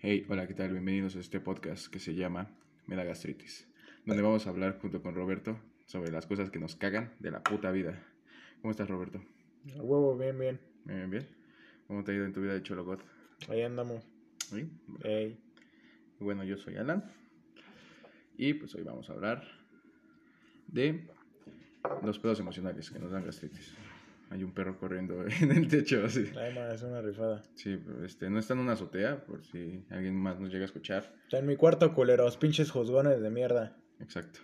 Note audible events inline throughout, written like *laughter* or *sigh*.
Hey, hola, ¿qué tal? Bienvenidos a este podcast que se llama Me da gastritis, donde vamos a hablar junto con Roberto sobre las cosas que nos cagan de la puta vida. ¿Cómo estás, Roberto? A huevo, bien, bien. Bien, bien. ¿Cómo te ha ido en tu vida de Chologot? Ahí andamos. ¿Sí? Ey. Bueno, yo soy Alan. Y pues hoy vamos a hablar de los pedos emocionales que nos dan gastritis. Hay un perro corriendo *laughs* en el techo así. Ay, es una rifada. Sí, pero, este, no está en una azotea, por si alguien más nos llega a escuchar. Está en mi cuarto, culeros, pinches juzgones de mierda. Exacto.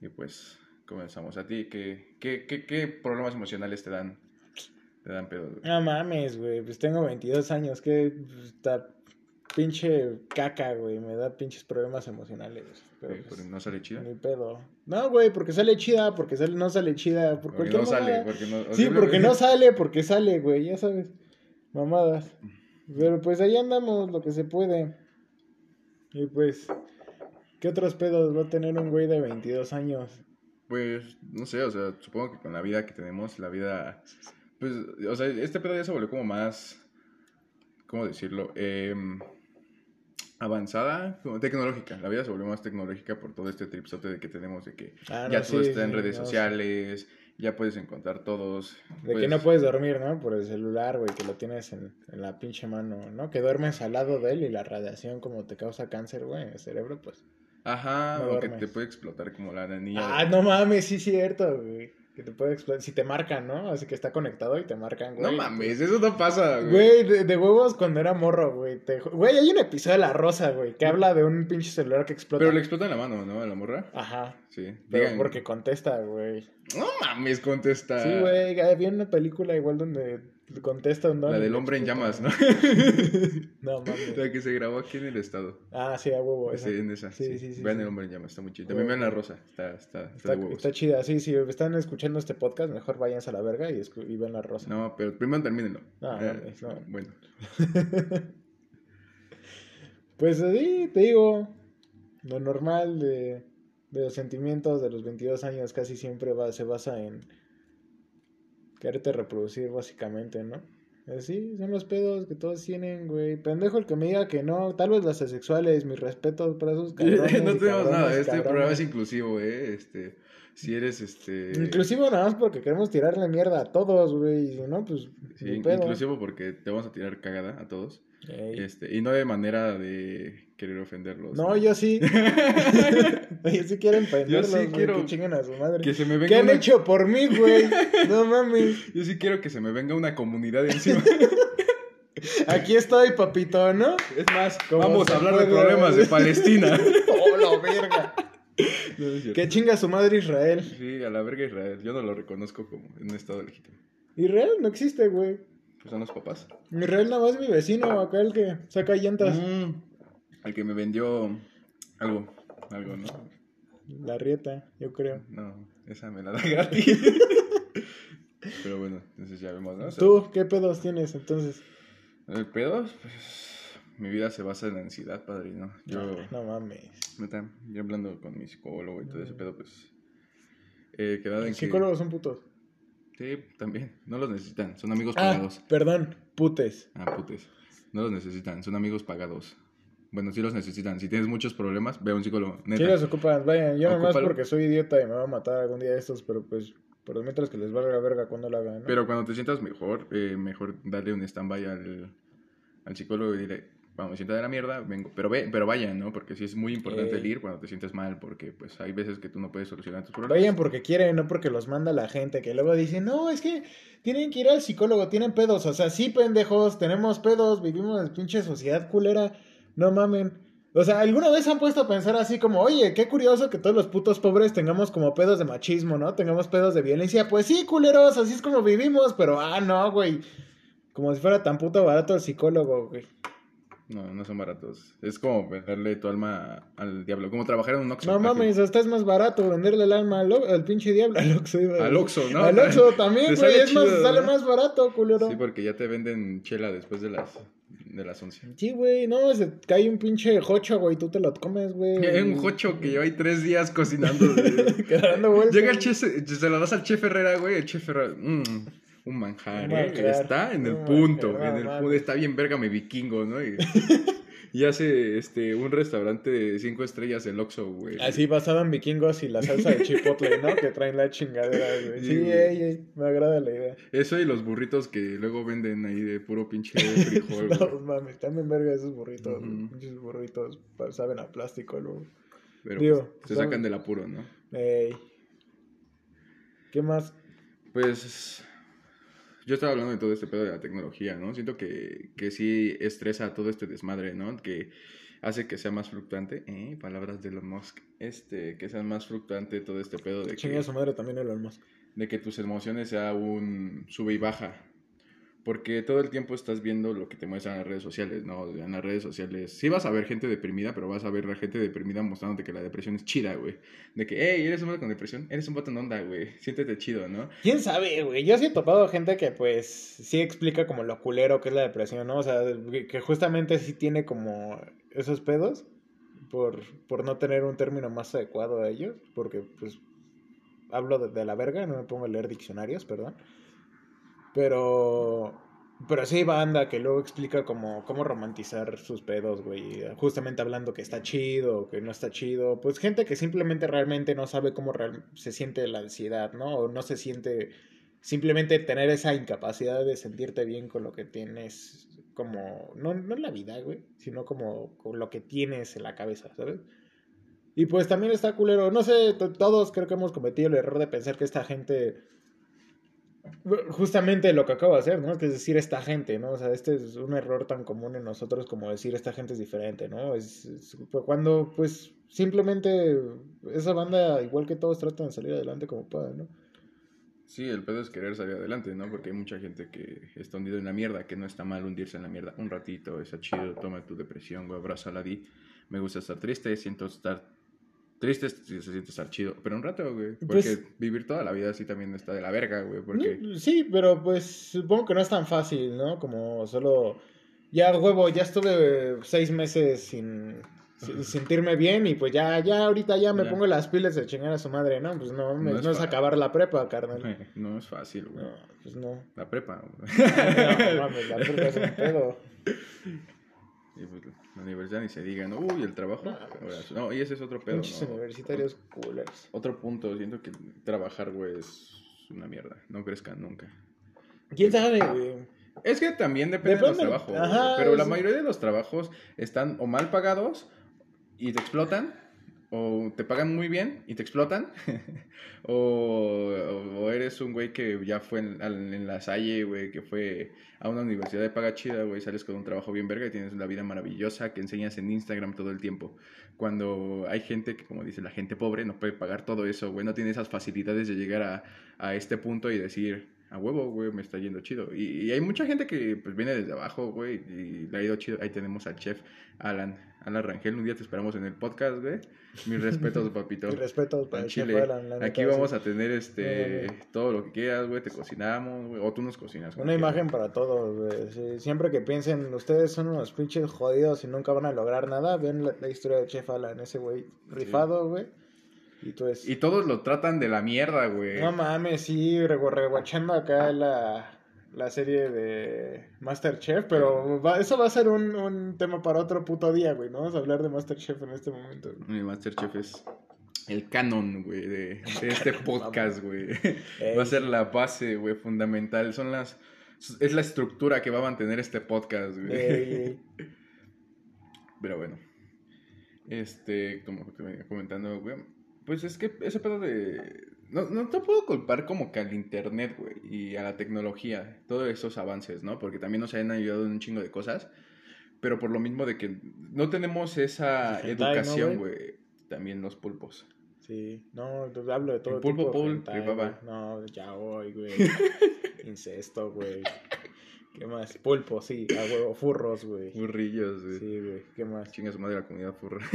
Y pues comenzamos. A ti, ¿qué, qué, qué, qué problemas emocionales te dan? Te dan pedo. güey? No mames, güey, pues tengo 22 años, que está pinche caca, güey, me da pinches problemas emocionales. Pero, pues, no sale chida. Ni pedo. No, güey, porque sale chida, porque sale, no sale chida, por Porque no sale, porque no... o Sí, porque no sale, porque sale, güey, ya sabes. Mamadas. Pero pues ahí andamos, lo que se puede. Y pues, ¿qué otros pedos va a tener un güey de 22 años? Pues, no sé, o sea, supongo que con la vida que tenemos, la vida... Pues, o sea, este pedo ya se volvió como más... ¿Cómo decirlo? Em, avanzada, como tecnológica. La vida se volvió más tecnológica por todo este tripsote de que tenemos de que ya todo sí, está en sí, redes no, sí. sociales, ya puedes encontrar todos. De que no puedes dormir, ¿no? Por el celular, güey, que lo tienes en, en la pinche mano, ¿no? Que duermes al lado de él y la radiación como te causa cáncer, güey, en el cerebro, pues. Ajá, no o que te puede explotar como la niña. Ah, no mames, sí cierto, güey. Que te puede explotar. Si te marcan, ¿no? Así que está conectado y te marcan, güey. No mames, eso no pasa, güey. Güey, de, de huevos cuando era morro, güey. Te Güey, hay un episodio de La Rosa, güey, que habla de un pinche celular que explota. Pero le explota en la mano, ¿no? A la morra. Ajá. Sí. Pero Digan- porque contesta, güey. No mames, contesta. Sí, güey, había una película igual donde contesta un don. La del hombre en llamas, ¿no? *laughs* No *laughs* mames. La que se grabó aquí en el estado. Ah, sí, a huevo. esa. Sí, en esa. Sí, Sí, sí, sí, Vean sí. el hombre en llamas, está muy chido. También vean la rosa, está, está, está, Está, de huevos. está chida, sí, si están escuchando este podcast, mejor váyanse a la verga y, y ven la rosa. No, pero primero termínenlo. No, Eh, mames, no. *laughs* Bueno. Pues sí, te digo, lo normal de, de los sentimientos de los 22 años casi siempre va, se basa en quererte reproducir básicamente, ¿no? Así, son los pedos que todos tienen, güey. Pendejo el que me diga que no, tal vez las asexuales, mis respetos para esos cabrones. *laughs* no tenemos nada, este cabrones. programa es inclusivo, ¿eh? Este, si eres, este... Inclusivo nada más porque queremos tirarle mierda a todos, güey. Y si no, pues. Sí, inclusivo porque te vamos a tirar cagada a todos. Ey. Este, y no de manera de querer ofenderlos. No, yo sí. *laughs* *laughs* yo sí quiero Yo sí quiero que chinguen a su madre. Que se me venga ¿Qué han hecho por mí, güey? *laughs* No mames. Yo sí quiero que se me venga una comunidad encima. Aquí estoy, papito, ¿no? es más, vamos a hablar de problemas de. Palestina. ¡Oh, la verga! No. Que chinga su madre Israel. Sí, a la verga Israel. Yo no lo reconozco como en un estado legítimo. Israel no existe, güey. Pues son los papás. Israel nada más es mi vecino, acá el que saca llantas. Mm, el que me vendió algo. Algo, ¿no? La rieta, yo creo. No, esa me la da *laughs* gratis. Pero bueno, entonces ya vemos, ¿no? O sea, ¿Tú qué pedos tienes entonces? El pedo, pues. Mi vida se basa en la ansiedad, padrino. Yo. No mames. Neta, yo hablando con mi psicólogo y todo ese pedo, pues. Eh, en que. psicólogos son putos. Sí, también. No los necesitan. Son amigos Ah, pagados. perdón, putes. Ah, putes. No los necesitan. Son amigos pagados. Bueno, sí los necesitan. Si tienes muchos problemas, ve a un psicólogo. Neta. Sí los ocupan, vayan, yo nomás porque soy idiota y me va a matar algún día estos, pero pues, por mientras que les valga verga cuando lo hagan, ¿no? Pero cuando te sientas mejor, eh, mejor darle un stand-by al, al psicólogo y dile, vamos, me siento de la mierda, vengo. Pero ve, pero vayan, ¿no? Porque sí es muy importante Eh. el ir cuando te sientes mal, porque pues hay veces que tú no puedes solucionar tus problemas. Vayan porque quieren, no porque los manda la gente, que luego dicen, no, es que tienen que ir al psicólogo, tienen pedos, o sea, sí, pendejos, tenemos pedos, vivimos en pinche sociedad culera, no mamen. O sea, ¿alguna vez han puesto a pensar así como, oye, qué curioso que todos los putos pobres tengamos como pedos de machismo, ¿no? Tengamos pedos de violencia. Pues sí, culeros, así es como vivimos, pero ah, no, güey. Como si fuera tan puto barato el psicólogo, güey. No, no son baratos. Es como venderle tu alma al diablo, como trabajar en un Oxxo. No mames, hasta es más barato venderle el alma al, pinche diablo. Al Oxxo, Al. Oxxo, ¿no? Al Oxxo también, *laughs* güey. sale Es más, sale más barato, culero. Sí, porque ya te venden chela después de las, de las 11. Sí, güey, no, se cae un pinche jocho, güey, tú te lo comes, güey. Hay un jocho que lleva ahí tres días cocinando. *laughs* Llega el chef, se lo das al chef Herrera, güey. El chef Herrera, mm, un manjar, Un ¿eh? Está en el un punto. manjar, en el punto. Está bien verga mi vikingo, ¿no? Y, *laughs* y hace este, un restaurante de cinco estrellas el Oxxo, güey. Así basado en vikingos y la salsa de chipotle, ¿no? Que traen la chingadera, güey. Sí, Sí, güey. ey, ey, me agrada la idea. Eso y los burritos que luego venden ahí de puro pinche *laughs* frijol, güey. No mames, también verga esos burritos. Pinches burritos saben a plástico luego. Pero Digo, pues, se sacan del apuro, ¿no? Ey. ¿Qué más? Pues yo estaba hablando de todo este pedo de la tecnología, ¿no? Siento que, que sí estresa todo este desmadre, ¿no? Que hace que sea más fluctuante, ¿eh? Palabras de Elon Musk. Este, que sea más fluctuante todo este pedo de Chingue que, su madre también Elon Musk. de que tus emociones sea un sube y baja. Porque todo el tiempo estás viendo lo que te muestran las redes sociales, ¿no? En las redes sociales sí vas a ver gente deprimida, pero vas a ver a gente deprimida mostrándote que la depresión es chida, güey. De que, hey, eres un vato con depresión, eres un vato en onda, güey. Siéntete chido, ¿no? ¿Quién sabe, güey? Yo sí he topado gente que, pues, sí explica como lo culero que es la depresión, ¿no? O sea, que justamente sí tiene como esos pedos por, por no tener un término más adecuado a ellos, porque, pues, hablo de la verga, no me pongo a leer diccionarios, perdón. Pero, pero sí hay banda que luego explica como cómo romantizar sus pedos, güey. Justamente hablando que está chido, que no está chido. Pues gente que simplemente realmente no sabe cómo se siente la ansiedad, ¿no? O no se siente simplemente tener esa incapacidad de sentirte bien con lo que tienes, como, no, no en la vida, güey, sino como con lo que tienes en la cabeza, ¿sabes? Y pues también está culero, no sé, to- todos creo que hemos cometido el error de pensar que esta gente justamente lo que acabo de hacer, ¿no? Que es decir esta gente, ¿no? O sea, este es un error tan común en nosotros como decir esta gente es diferente, ¿no? Es, cuando, pues, simplemente esa banda, igual que todos, tratan de salir adelante como puedan, ¿no? Sí, el pedo es querer salir adelante, ¿no? Porque hay mucha gente que está hundido en la mierda, que no está mal hundirse en la mierda un ratito, está chido, toma tu depresión, güey, abrázala, di, me gusta estar triste, siento estar triste, se siente estar chido, pero un rato, güey, porque Pues- vivir toda la vida así también está de la verga, güey, porque... No, Sí, pero pues supongo que no es tan fácil, ¿no? Como solo, ya huevo, ya estuve seis meses sin, sin sentirme bien y pues ya, ya ahorita ya me Ya. pongo las pilas de chingar a su madre, ¿no? Pues no, mames, No es no es acabar la prepa, carnal. *laughs* No es fácil, güey. No, pues no. La prepa, güey. *laughs* No, mames, la prepa es un pedo. *laughs* Y pues, la universidad ni se diga, ¿no? Uy, el trabajo. No, y ese es otro pedo, ¿no? universitarios culeros. Otro punto, siento que trabajar, güey, es una mierda. No crezcan nunca. ¿Quién sabe, güey? Es que también depende, de los Depende, trabajos. ajá, pero la mayoría de los trabajos están o mal pagados y te explotan, o te pagan muy bien y te explotan, *laughs* o, o eres un güey que ya fue en, en la Salle, güey, que fue a una universidad de paga chida, güey, sales con un trabajo bien verga y tienes una vida maravillosa que enseñas en Instagram todo el tiempo. Cuando hay gente que, como dice la gente pobre, no puede pagar todo eso, güey, no tiene esas facilidades de llegar a, a este punto y decir, a huevo, güey, me está yendo chido. Y, y hay mucha gente que pues viene desde abajo, güey, y le ha ido chido. Ahí tenemos al chef Alan, Alan Rangel. Un día te esperamos en el podcast, güey. Mis respetos, papito. *laughs* Mis respetos para el chef chile. Alan, la Aquí vamos a tener este todo lo que quieras, güey. Te cocinamos, güey. O tú nos cocinas. Una imagen para todos, güey. Sí, siempre que piensen, ustedes son unos pinches jodidos y nunca van a lograr nada, ven la, la historia de Chef Alan, ese güey rifado, güey. Y todos lo tratan de la mierda, güey. No mames, sí, regu- reguachando acá la, la serie de Masterchef, pero va- eso va a ser un, un tema para otro puto día, güey. No vamos a hablar de Masterchef en este momento. güey. Masterchef es el canon, güey, de, de este *laughs* *laughs* podcast, güey. Ey. Va a ser la base, güey, fundamental. Son las... Es la estructura que va a mantener este podcast, güey. Ey, ey. *laughs* Pero bueno. Este, como te venía comentando, güey. Pues es que ese pedo de... No, no te puedo culpar como que al internet, güey, y a la tecnología, todos esos avances, ¿no? Porque también nos han ayudado en un chingo de cosas, pero por lo mismo de que no tenemos esa Hentai, ¿no, educación, güey? También los pulpos. Sí, no, pues hablo de todo El pulpo tipo Paul hentai. No, ya voy, güey. *laughs* Incesto, güey. ¿Qué más? Pulpo, sí, a huevo, furros, güey. Burrillos, güey. Sí, güey, ¿qué más? Chinga su madre la comunidad furra. *laughs*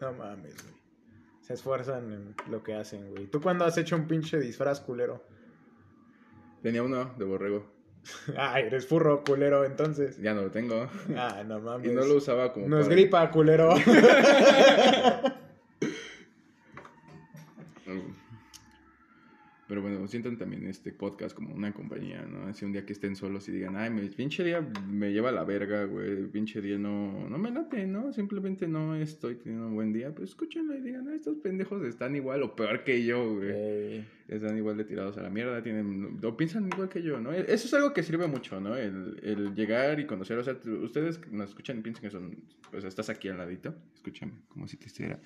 No mames, güey. Se esfuerzan en lo que hacen, güey. ¿Tú cuándo has hecho un pinche disfraz culero? Tenía uno de borrego. *laughs* Ah, eres furro, culero, entonces. Ya no lo tengo. Ah, no mames. Y no lo usaba como. No es para- gripa, culero. *laughs* Pero bueno, sientan también este podcast como una compañía, ¿no? Así un día que estén solos y digan, ay, mi pinche día me lleva a la verga, güey, pinche día no, no me late, ¿no? Simplemente no estoy teniendo un buen día, pues escúchenlo y digan, ah, estos pendejos están igual o peor que yo, güey. Están igual de tirados a la mierda, tienen, o piensan igual que yo, ¿no? Eso es algo que sirve mucho, ¿no? El, el llegar y conocer, o sea, ustedes nos escuchan y piensan que son, pues estás aquí al ladito, escúchame, como si te estuviera,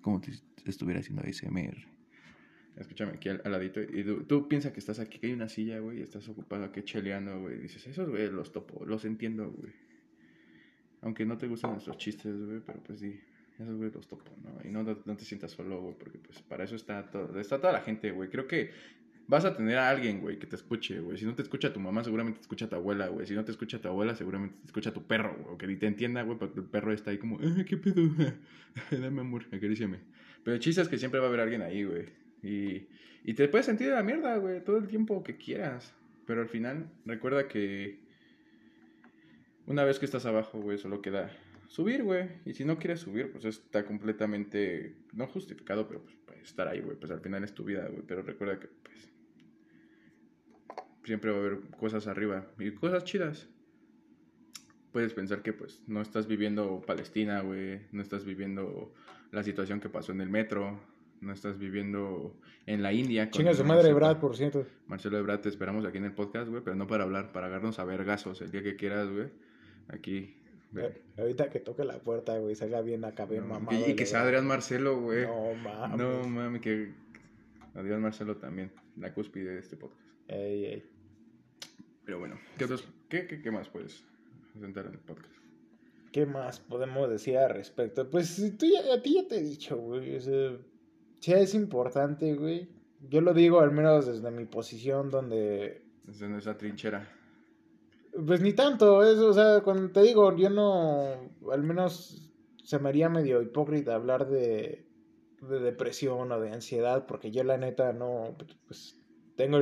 como si estuviera haciendo ASMR. Escúchame aquí al, ladito. Y tú, piensas que estás aquí, que hay una silla, güey, y estás ocupado aquí cheleando, güey. Dices, esos, güey, los topo, los entiendo, güey. Aunque no te gustan nuestros chistes, güey, pero pues sí, esos, güey, los topo, ¿no? Y no, no te sientas solo, güey, porque pues para eso está, todo, está toda la gente, güey. Creo que vas a tener a alguien, güey, que te escuche, güey. Si no te escucha tu mamá, seguramente te escucha tu abuela, güey. Si no te escucha tu abuela, seguramente te escucha tu perro, güey. Que ni te entienda, güey, porque el perro está ahí como, ¿qué pedo? *laughs* Dame amor, acaríciame. Pero el chiste es que siempre va a haber alguien ahí, güey. Y, y te puedes sentir de la mierda, güey, todo el tiempo que quieras. Pero al final, recuerda que una vez que estás abajo, güey, solo queda subir, güey. Y si no quieres subir, pues está completamente, no justificado, pero pues, puedes estar ahí, güey. Pues al final es tu vida, güey. Pero recuerda que, pues, siempre va a haber cosas arriba y cosas chidas. Puedes pensar que, pues, no estás viviendo Palestina, güey. No estás viviendo la situación que pasó en el metro no estás viviendo en la India. Chinga su madre Brad, por cierto. Marcelo Ebrard, te esperamos aquí en el podcast, güey, pero no para hablar, para agarrarnos a vergazos el día que quieras, güey. Aquí. Ahorita que toque la puerta, güey, salga bien acá, bien mamado. Y, que sea Adrián Marcelo, güey. No mames. No mames, que Adrián Marcelo también, la cúspide de este podcast. Ey, ey. Pero bueno, ¿qué, qué, qué, qué más puedes presentar en el podcast? ¿Qué más podemos decir al respecto? Pues tú ya, a ti ya te he dicho, güey. O sí es importante, güey. Yo lo digo al menos desde mi posición donde... Desde nuestra trinchera. Pues ni tanto, es, o sea, cuando te digo, yo no, al menos se me haría medio hipócrita hablar de, de depresión o de ansiedad, porque yo la neta no, pues tengo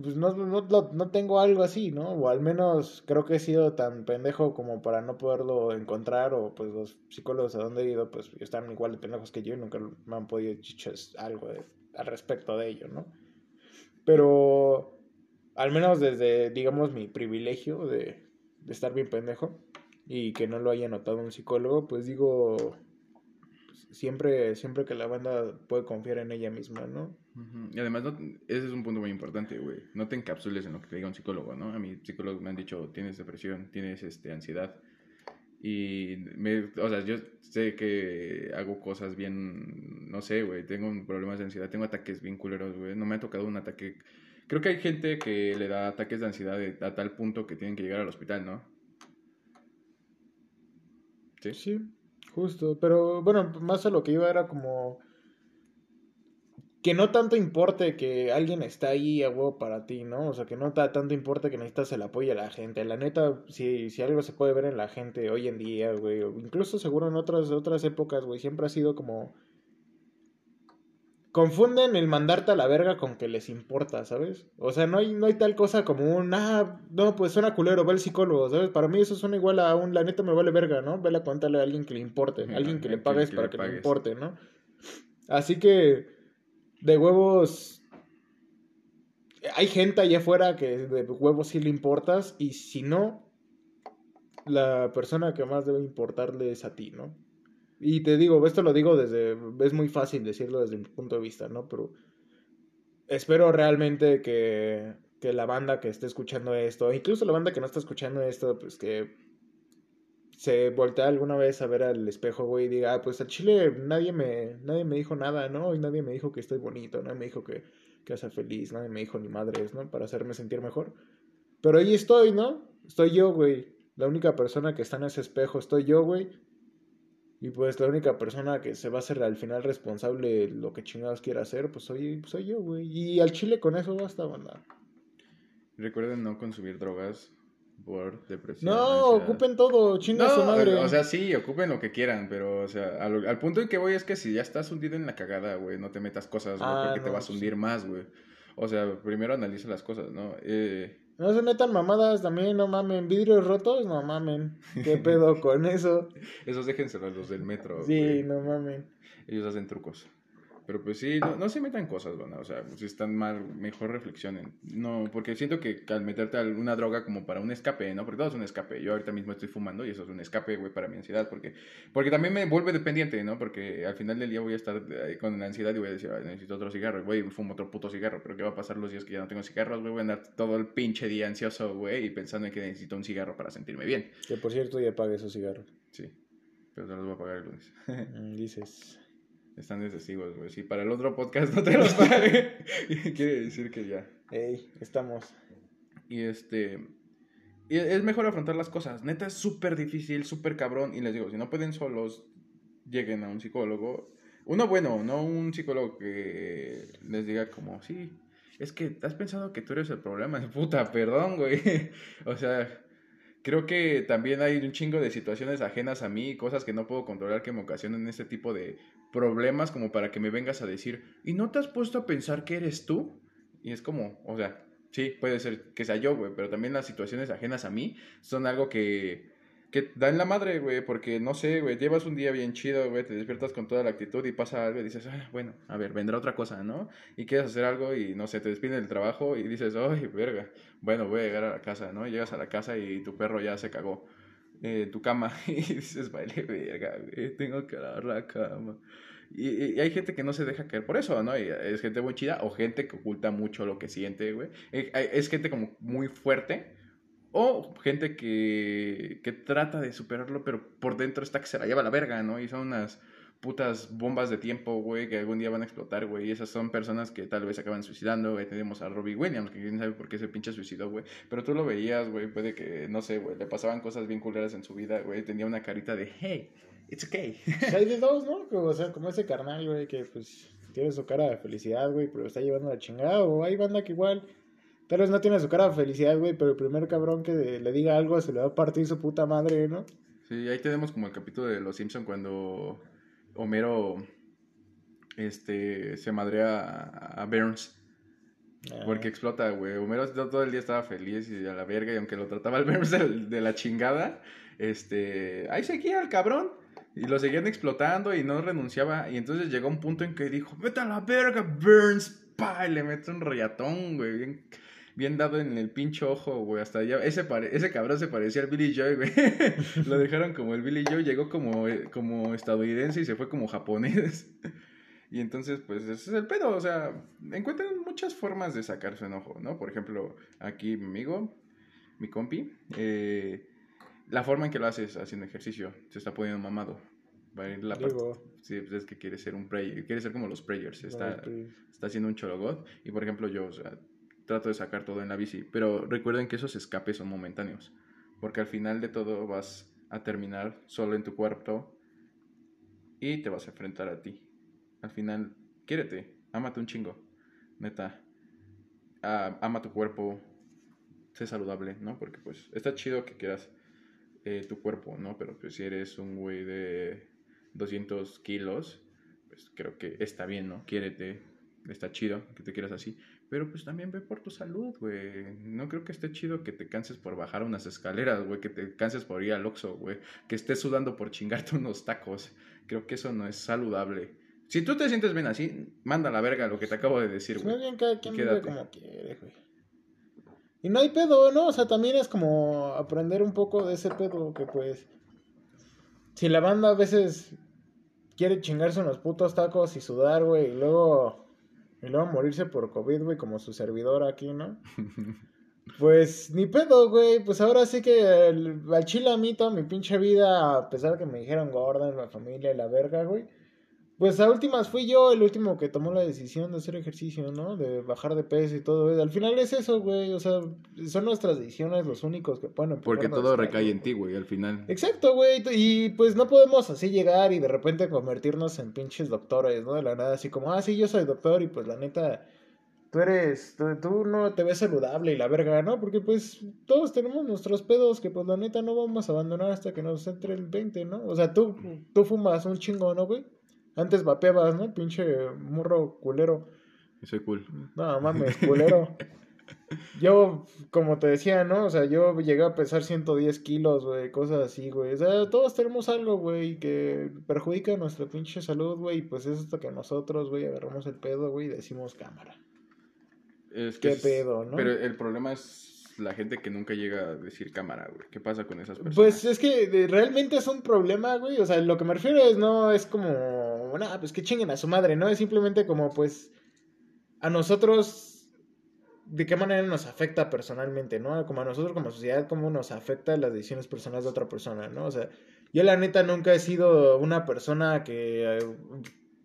pues no, no, no, tengo algo así, ¿no? O al menos creo que he sido tan pendejo como para no poderlo encontrar, o pues los psicólogos a donde he ido, pues están igual de pendejos que yo y nunca me han podido decir algo al respecto de ello, ¿no? Pero al menos desde, digamos, mi privilegio de, de estar bien pendejo y que no lo haya notado un psicólogo, pues digo, siempre, siempre que la banda puede confiar en ella misma, ¿no? Y además, ese es un punto muy importante, güey. No te encapsules en lo que te diga un psicólogo, ¿no? A mi psicólogo me han dicho, tienes depresión, tienes este, ansiedad. Y, me, o sea, yo sé que hago cosas bien, no sé, güey, tengo problemas de ansiedad, tengo ataques bien culeros, güey. No me ha tocado un ataque... Creo que hay gente que le da ataques de ansiedad a tal punto que tienen que llegar al hospital, ¿no? Sí. Sí. Justo, pero bueno, más a lo que iba era como que no tanto importe que alguien está ahí a huevo para ti, ¿no? O sea, que no tanto importe que necesitas el apoyo de la gente. La neta, si, si algo se puede ver en la gente hoy en día, güey, o incluso seguro en otras, otras épocas, güey, siempre ha sido como confunden el mandarte a la verga con que les importa, ¿sabes? O sea, no hay, no hay tal cosa como un, ah, no, pues suena culero, ve al psicólogo, ¿sabes? Para mí eso suena igual a un, la neta me vale verga, ¿no? Vele a contarle a alguien que le importe, a alguien que le pagues para que le importe, ¿no? Así que, de huevos, hay gente allá afuera que de huevos sí le importas y si no, la persona que más debe importarle es a ti, ¿no? Y te digo, esto lo digo desde, es muy fácil decirlo desde mi punto de vista, ¿no? Pero espero realmente que, que la banda que esté escuchando esto, incluso la banda que no está escuchando esto, pues que se voltea alguna vez a ver al espejo, güey, y diga, ah, pues al chile nadie me, nadie me dijo nada, ¿no? Y nadie me dijo que estoy bonito, nadie me dijo que, que hace feliz, nadie me dijo ni madres, ¿no? Para hacerme sentir mejor. Pero ahí estoy, ¿no? Estoy yo, güey. La única persona que está en ese espejo estoy yo, güey. Y pues la única persona que se va a hacer al final responsable de lo que chingados quiera hacer, pues soy, soy yo, güey. Y al chile con eso basta, banda. Recuerden no consumir drogas por depresión. No, ocupen todo, chinga su madre. O sea, sí, ocupen lo que quieran, pero, o sea, al, punto en que voy es que si ya estás hundido en la cagada, güey, no te metas cosas, güey, ah, porque te vas a hundir más, güey. O sea, primero analiza las cosas, ¿no? Eh, no se metan mamadas también, no mamen. Vidrios rotos, no mamen. ¿Qué *laughs* pedo con eso? Esos déjenselos los del metro. Sí, no mamen. Ellos hacen trucos. Pero pues sí, no, no se metan cosas, bueno, o sea, si están mal, mejor reflexionen. No, porque siento que al meterte alguna droga como para un escape, ¿no? Porque todo es un escape. Yo ahorita mismo estoy fumando y eso es un escape, güey, para mi ansiedad. Porque, porque también me vuelve dependiente, ¿no? Porque al final del día voy a estar con la ansiedad y voy a decir, necesito otro cigarro. Güey, fumo otro puto cigarro. Pero ¿qué va a pasar los días que ya no tengo cigarros, güey? Voy a andar todo el pinche día ansioso, güey, y pensando en que necesito un cigarro para sentirme bien. Que por cierto ya pague esos cigarros. Sí, pero te los voy a pagar el lunes. Mm, Dices. Están de testigos, güey. Si para el otro podcast no te los pague, *laughs* quiere decir que ya. Ey, estamos. Y este. Y es mejor afrontar las cosas. Neta es súper difícil, súper cabrón. Y les digo, si no pueden solos, lleguen a un psicólogo. Uno bueno, no un psicólogo que les diga como, sí, es que has pensado que tú eres el problema. Puta, perdón, güey. *laughs* o sea, creo que también hay un chingo de situaciones ajenas a mí, cosas que no puedo controlar que me ocasionan este tipo de problemas como para que me vengas a decir, ¿y no te has puesto a pensar que eres tú? Y es como, o sea, sí, puede ser que sea yo, güey, pero también las situaciones ajenas a mí son algo que, que dan la madre, güey, porque no sé, güey, llevas un día bien chido, güey, te despiertas con toda la actitud y pasa algo y dices, ah, bueno, a ver, vendrá otra cosa, ¿no? Y quieres hacer algo y no sé, te despiden del trabajo y dices, ay, verga, bueno, voy a llegar a la casa, ¿no? Llegas a la casa y tu perro ya se cagó en tu cama *laughs* y dices, vale, verga, güey, tengo que lavar la cama. Y, y, hay gente que no se deja caer por eso, ¿no? Es gente muy chida o gente que oculta mucho lo que siente, güey. Es gente como muy fuerte o gente que, que trata de superarlo, pero por dentro está que se la lleva la verga, ¿no? Y son unas putas bombas de tiempo, güey, que algún día van a explotar, güey. Y esas son personas que tal vez acaban suicidando, güey. Tenemos a Robbie Williams, que quién sabe por qué se pinche suicidó, güey. Pero tú lo veías, güey, puede que, no sé, güey, le pasaban cosas bien culeras en su vida, güey. Tenía una carita de, hey, it's okay. Hay de dos, ¿no? O sea, como ese carnal, güey, que pues tiene su cara de felicidad, güey, pero está llevando la chingada. O hay banda que igual, tal vez no tiene su cara de felicidad, güey, pero el primer cabrón que le diga algo se le va a partir su puta madre, ¿no? Sí, ahí tenemos como el capítulo de Los Simpson cuando Homero este, se madrea a, a Burns. Ah. Porque explota, güey. Homero todo el día estaba feliz y a la verga. Y aunque lo trataba el Burns de, de la chingada, este, ahí seguía el cabrón. Y lo seguían explotando y no renunciaba. Y entonces llegó un punto en que dijo, vete a la verga, Burns. Pa, y le mete un rollatón, güey. Bien, bien dado en el pinche ojo, güey. Hasta allá. Ese, pare... ese cabrón se parecía al Billy Joy, güey. *laughs* lo dejaron como el Billy Joy. Llegó como, como estadounidense y se fue como japonés. *laughs* Y entonces, pues, ese es el pedo. O sea, encuentran muchas formas de sacar su enojo, ¿no? Por ejemplo, aquí mi amigo, mi compi, eh, la forma en que lo hace es haciendo ejercicio. Se está poniendo mamado. Va a ir la parte. Sí, pues es que quiere ser un prayer. Quiere ser como los prayers. Está, está haciendo un chologot. Y por ejemplo, yo, o sea, trato de sacar todo en la bici. Pero recuerden que esos escapes son momentáneos. Porque al final de todo vas a terminar solo en tu cuarto y te vas a enfrentar a ti al final, quiérete, ámate un chingo, neta. Ah, ama tu cuerpo, sé saludable, ¿no? Porque pues está chido que quieras eh, tu cuerpo, ¿no? Pero pues si eres un güey de 200 kilos, pues creo que está bien, ¿no? Quiérete, está chido que te quieras así. Pero pues también ve por tu salud, güey. No creo que esté chido que te canses por bajar unas escaleras, güey. Que te canses por ir al Oxxo, güey. Que estés sudando por chingarte unos tacos. Creo que eso no es saludable. Si tú te sientes bien así, manda a la verga lo que te acabo de decir, güey. Más bien cada quien vive como quiere, güey. Y no hay pedo, ¿no? O sea, también es como aprender un poco de ese pedo que pues... Si la banda a veces quiere chingarse unos putos tacos y sudar, güey, y luego... Y luego morirse por COVID, güey, como su servidor aquí, ¿no? *laughs* Pues ni pedo, güey. Pues ahora sí que el, al chile a mí toda mi pinche vida, a pesar de que me dijeron gorda en la familia y la verga, güey. Pues a últimas fui yo el último que tomó la decisión de hacer ejercicio, ¿no? De bajar de peso y todo. Al final es eso, güey. O sea, son nuestras decisiones los únicos que pueden Porque todo recae en ti, güey, al final. Exacto, güey. Y pues no podemos así llegar y de repente convertirnos en pinches doctores, ¿no? De la nada, así como, ah, sí, yo soy doctor y pues la neta, tú eres, tú, tú no te ves saludable y la verga, ¿no? Porque pues todos tenemos nuestros pedos que pues la neta no vamos a abandonar hasta que nos entre el 20, ¿no? O sea, tú, tú fumas un chingo, ¿no, güey? Antes vapeabas, ¿no? Pinche murro culero. Y soy cool. No mames, culero. *laughs* Yo, como te decía, ¿no? O sea, yo llegué a pesar 110 kilos, güey, cosas así, güey. O sea, todos tenemos algo, güey, que perjudica nuestra pinche salud, güey. Y pues es hasta que nosotros, güey, agarramos el pedo, güey, y decimos cámara. Es ¿Qué es- pedo, no? Pero el problema es la gente que nunca llega a decir cámara, güey. ¿Qué pasa con esas personas? Pues es que realmente es un problema, güey. O sea, lo que me refiero es no es como, nada, pues que chinguen a su madre, ¿no? Es simplemente como, pues, a nosotros, de qué manera nos afecta personalmente, ¿no? Como a nosotros como sociedad, cómo nos afecta las decisiones personales de otra persona, ¿no? O sea, yo la neta nunca he sido una persona que, eh,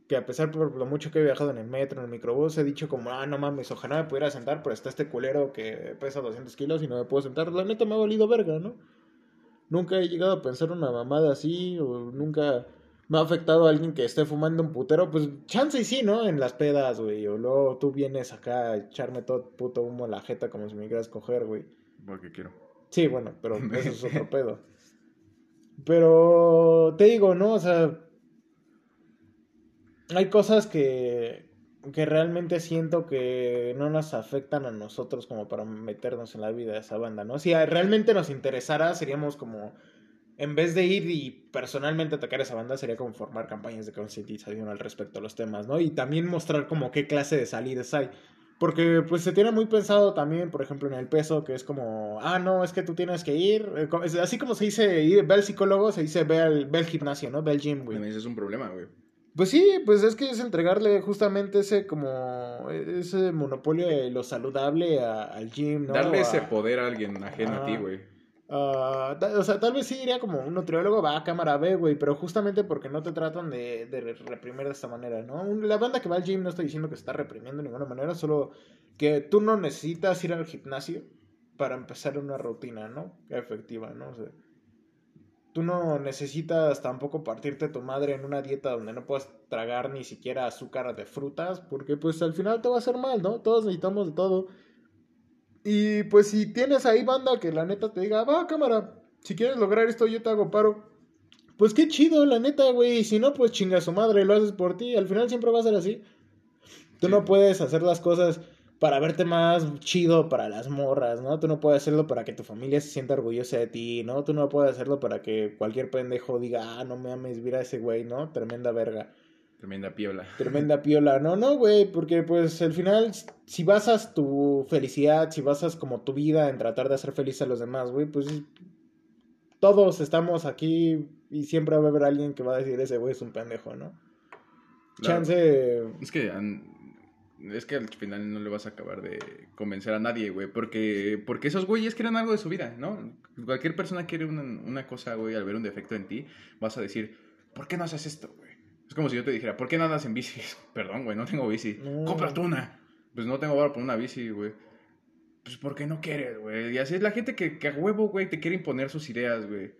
que a pesar por lo mucho que he viajado en el metro, en el microbús, he dicho como, ah, no mames, ojalá me pudiera sentar, pero está este culero que pesa 200 kilos y no me puedo sentar. La neta me ha valido verga, ¿no? Nunca he llegado a pensar una mamada así, o nunca me ha afectado a alguien que esté fumando un putero. Pues chance y sí, ¿no? En las pedas, güey. O luego tú vienes acá a echarme todo puto humo en la jeta como si me quieras coger, güey. Porque quiero. Sí, bueno, pero eso es otro *laughs* pedo. Pero te digo, ¿no? O sea, hay cosas que, que realmente siento que no nos afectan a nosotros como para meternos en la vida de esa banda, ¿no? Si realmente nos interesara, seríamos como, en vez de ir y personalmente atacar a esa banda, sería como formar campañas de concientización al respecto a los temas, ¿no? Y también mostrar como qué clase de salidas hay. Porque pues se tiene muy pensado también, por ejemplo, en el peso, que es como, ah, no, es que tú tienes que ir, eh, así como se dice, ir, ve al psicólogo, se dice ve al, ve al gimnasio, ¿no? Ve al gym, güey. También ese es un problema, güey. Pues sí, pues es que es entregarle justamente ese como, ese monopolio de lo saludable a- al gym, ¿no? Darle A- ese poder a alguien ajeno a ti, Ajá. güey. Ah, o sea, tal vez sí diría como un nutriólogo va a cámara B, güey, pero justamente porque no te tratan de, de reprimir de esta manera, ¿no? La banda que va al gym no estoy diciendo que se está reprimiendo de ninguna manera, solo que tú no necesitas ir al gimnasio para empezar una rutina, ¿no? Efectiva, ¿no? O sea, tú no necesitas tampoco partirte tu madre en una dieta donde no puedas tragar ni siquiera azúcar de frutas, porque pues al final te va a hacer mal, ¿no? Todos necesitamos de todo. Y pues si tienes ahí banda que la neta te diga, va cámara, si quieres lograr esto yo te hago paro. Pues qué chido, la neta, güey. Si no, pues chinga su madre, lo haces por ti. Al final siempre va a ser así. Tú no puedes hacer las cosas para verte más chido para las morras, ¿no? Tú no puedes hacerlo para que tu familia se sienta orgullosa de ti, ¿no? Tú no puedes hacerlo para que cualquier pendejo diga, ah, no me ames, mira a ese güey, ¿no? Tremenda verga. Tremenda piola. Tremenda piola. No, no, güey, porque pues al final, si basas tu felicidad, si basas como tu vida en tratar de hacer feliz a los demás, güey, pues todos estamos aquí y siempre va a haber alguien que va a decir ese güey es un pendejo, ¿no? Claro. Chance. Es que an- es que al final no le vas a acabar de convencer a nadie, güey, porque porque esos güeyes quieren algo de su vida, ¿no? Cualquier persona quiere una, una cosa, güey, al ver un defecto en ti, vas a decir, ¿por qué no haces esto, güey? Es como si yo te dijera, ¿por qué no andas en bici? *laughs* Perdón, güey, no tengo bici. No. Cómprate una. Pues no tengo valor por una bici, güey. Pues porque no quieres, güey. Y así es la gente que, que a huevo, güey, te quiere imponer sus ideas, güey.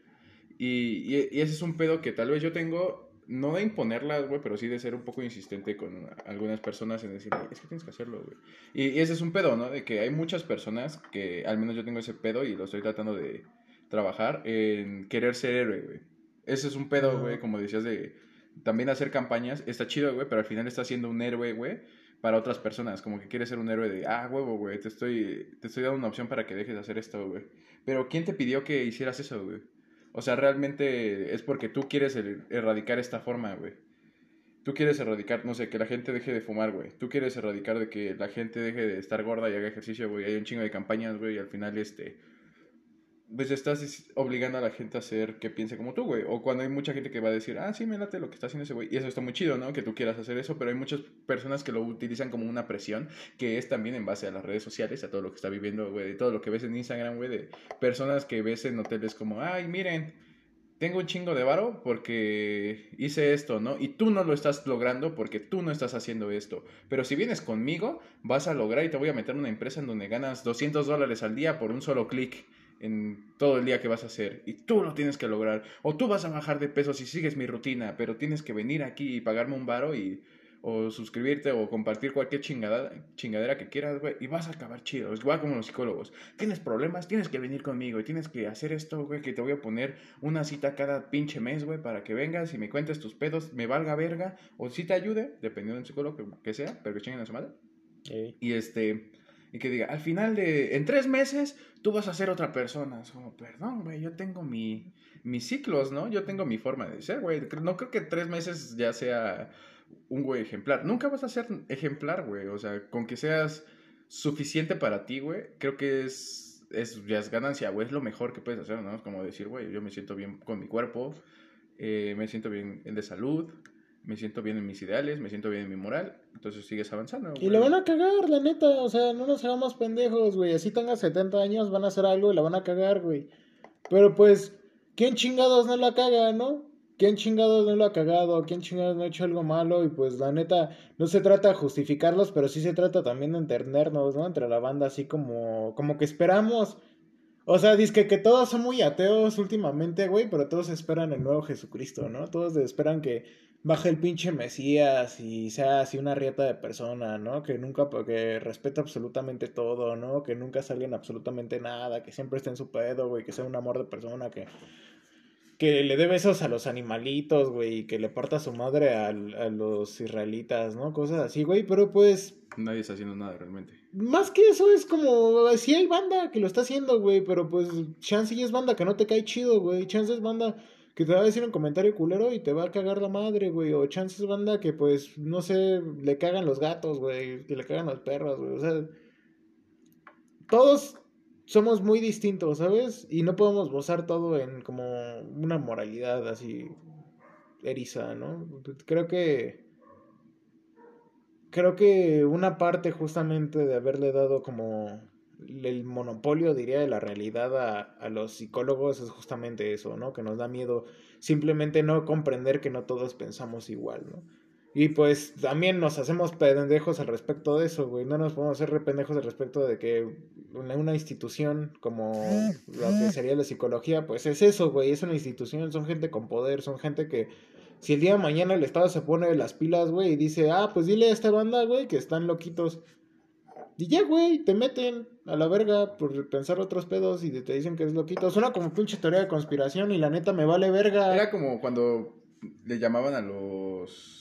Y, y, y ese es un pedo que tal vez yo tengo, no de imponerlas, güey, pero sí de ser un poco insistente con algunas personas en decir, es que tienes que hacerlo, güey. Y, y ese es un pedo, ¿no? De que hay muchas personas que, al menos yo tengo ese pedo y lo estoy tratando de trabajar en querer ser héroe, güey. Ese es un pedo, güey, como decías, de también hacer campañas. Está chido, güey, pero al final está siendo un héroe, güey, para otras personas. Como que quieres ser un héroe de, ah, huevo, güey, te estoy, te estoy dando una opción para que dejes de hacer esto, güey. Pero ¿quién te pidió que hicieras eso, güey? O sea, realmente es porque tú quieres er- erradicar esta forma, güey. Tú quieres erradicar, no sé, que la gente deje de fumar, güey. Tú quieres erradicar de que la gente deje de estar gorda y haga ejercicio, güey. Hay un chingo de campañas, güey, y al final, este... Pues estás es- obligando a la gente a hacer que piense como tú, güey. O cuando hay mucha gente que va a decir, ah, sí, me lo que está haciendo ese güey. Y eso está muy chido, ¿no? Que tú quieras hacer eso, pero hay muchas personas que lo utilizan como una presión, que es también en base a las redes sociales, a todo lo que está viviendo, güey. De todo lo que ves en Instagram, güey. De personas que ves en hoteles como, ay, miren, tengo un chingo de varo porque hice esto, ¿no? Y tú no lo estás logrando porque tú no estás haciendo esto. Pero si vienes conmigo, vas a lograr y te voy a meter en una empresa en donde ganas 200 dólares al día por un solo clic en todo el día que vas a hacer. Y tú lo tienes que lograr. O tú vas a bajar de peso si sigues mi rutina, pero tienes que venir aquí y pagarme un varo y... O suscribirte o compartir cualquier chingada, chingadera que quieras, güey. Y vas a acabar chido. Es igual como los psicólogos. Tienes problemas, tienes que venir conmigo. Y tienes que hacer esto, güey. Que te voy a poner una cita cada pinche mes, güey. Para que vengas y me cuentes tus pedos. Me valga verga. O si te ayude, dependiendo del psicólogo que, sea. Pero que chinguen a su madre. Y este. Y que diga, al final de, en tres meses, tú vas a ser otra persona. Es como, perdón, güey, yo tengo mi, mis ciclos, ¿no? Yo tengo mi forma de ser, güey. No creo que tres meses ya sea un güey ejemplar. Nunca vas a ser ejemplar, güey. O sea, con que seas suficiente para ti, güey, creo que es, es, ya es ganancia, güey. Es lo mejor que puedes hacer, ¿no? Es como decir, güey, yo me siento bien con mi cuerpo, eh, me siento bien de salud, me siento bien en mis ideales, me siento bien en mi moral, entonces sigues avanzando. Y le van a cagar, la neta, o sea, no nos hagamos pendejos, güey. Así tengas 70 años, van a hacer algo y la van a cagar, güey. Pero pues, ¿quién chingados no la caga, no? ¿Quién chingados no lo ha cagado? ¿Quién chingados no ha hecho algo malo? Y pues la neta, no se trata de justificarlos, pero sí se trata también de entendernos, ¿no? Entre la banda, así como, como que esperamos. O sea, dice que, todos son muy ateos últimamente, güey, pero todos esperan el nuevo Jesucristo, ¿no? Todos esperan que baje el pinche Mesías y sea así una rieta de persona, ¿no? Que nunca, que respeta absolutamente todo, ¿no? Que nunca salga absolutamente nada, que siempre esté en su pedo, güey, que sea un amor de persona, que que le dé besos a los animalitos, güey, y que le parta su madre a, los israelitas, ¿no? Cosas así, güey, pero pues... Nadie está haciendo nada realmente. Más que eso es como, sí hay banda que lo está haciendo, güey, pero pues chance es banda que no te cae chido, güey, chance es banda que te va a decir un comentario culero y te va a cagar la madre, güey, o chance es banda que pues, no sé, le cagan los gatos, güey, que le cagan los perros, güey, o sea... Todos somos muy distintos, ¿sabes? Y no podemos gozar todo en como una moralidad así eriza, ¿no? Creo que creo que una parte justamente de haberle dado como el monopolio, diría, de la realidad a, a, los psicólogos es justamente eso, ¿no? Que nos da miedo simplemente no comprender que no todos pensamos igual, ¿no? Y pues también nos hacemos pendejos al respecto de eso, güey. No nos podemos hacer pendejos al respecto de que una institución como lo que sería la psicología, pues es eso, güey. Es una institución, son gente con poder, son gente que si el día de mañana el Estado se pone las pilas, güey, y dice, ah, pues dile a esta banda, güey, que están loquitos. Y ya, güey, te meten a la verga por pensar otros pedos y te dicen que es loquito. Suena como pinche teoría de conspiración y la neta me vale verga. Era como cuando le llamaban a los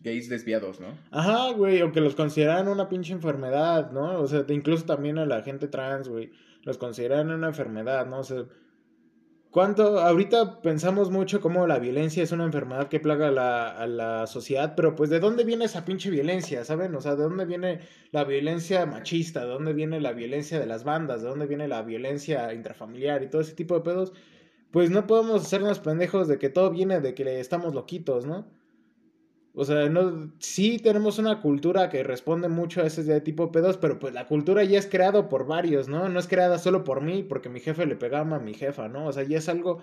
gays desviados, ¿no? Ajá, güey, o que los consideran una pinche enfermedad, ¿no? O sea, incluso también a la gente trans, güey, los consideran una enfermedad, ¿no? O sea, ¿cuánto? Ahorita pensamos mucho como la violencia es una enfermedad que plaga la, a la sociedad, pero pues ¿de dónde viene esa pinche violencia, ¿saben? O sea, ¿de dónde viene la violencia machista? ¿De dónde viene la violencia de las bandas? ¿De dónde viene la violencia intrafamiliar y todo ese tipo de pedos? Pues no podemos hacernos pendejos de que todo viene de que estamos loquitos, ¿no? O sea, no, sí tenemos una cultura que responde mucho a ese tipo de pedos, pero pues la cultura ya es creada por varios, ¿no? No es creada solo por mí, porque mi jefe le pegaba a mi jefa, ¿no? O sea, ya es algo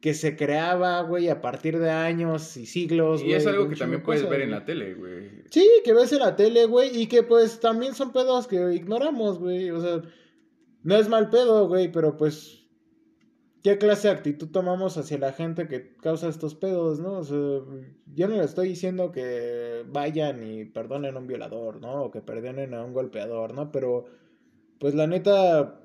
que se creaba, güey, a partir de años y siglos, Y es algo que también puedes ver en la tele, güey. Sí, que ves en la tele, güey, y que pues también son pedos que ignoramos, güey. O sea, no es mal pedo, güey, pero pues ¿Qué clase de actitud tomamos hacia la gente que causa estos pedos, no? Yo no le estoy diciendo que vayan y perdonen a un violador, ¿no? O que perdonen a un golpeador, ¿no? Pero, pues la neta,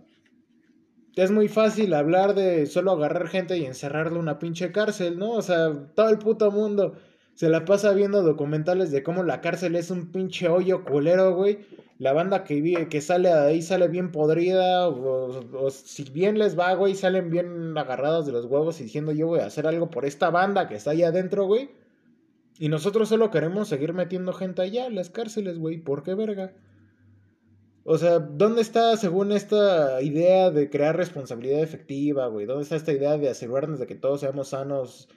es muy fácil hablar de solo agarrar gente y encerrarle en una pinche cárcel, ¿no? O sea, todo el puto mundo se la pasa viendo documentales de cómo la cárcel es un pinche hoyo culero, güey la banda que, que sale de ahí sale bien podrida, o, si bien les va, güey, salen bien agarrados de los huevos y diciendo yo voy a hacer algo por esta banda que está ahí adentro, güey. Y nosotros solo queremos seguir metiendo gente allá en las cárceles, güey. ¿Por qué verga? O sea, ¿dónde está, según esta idea de crear responsabilidad efectiva, güey? ¿Dónde está esta idea de asegurarnos de que todos seamos sanos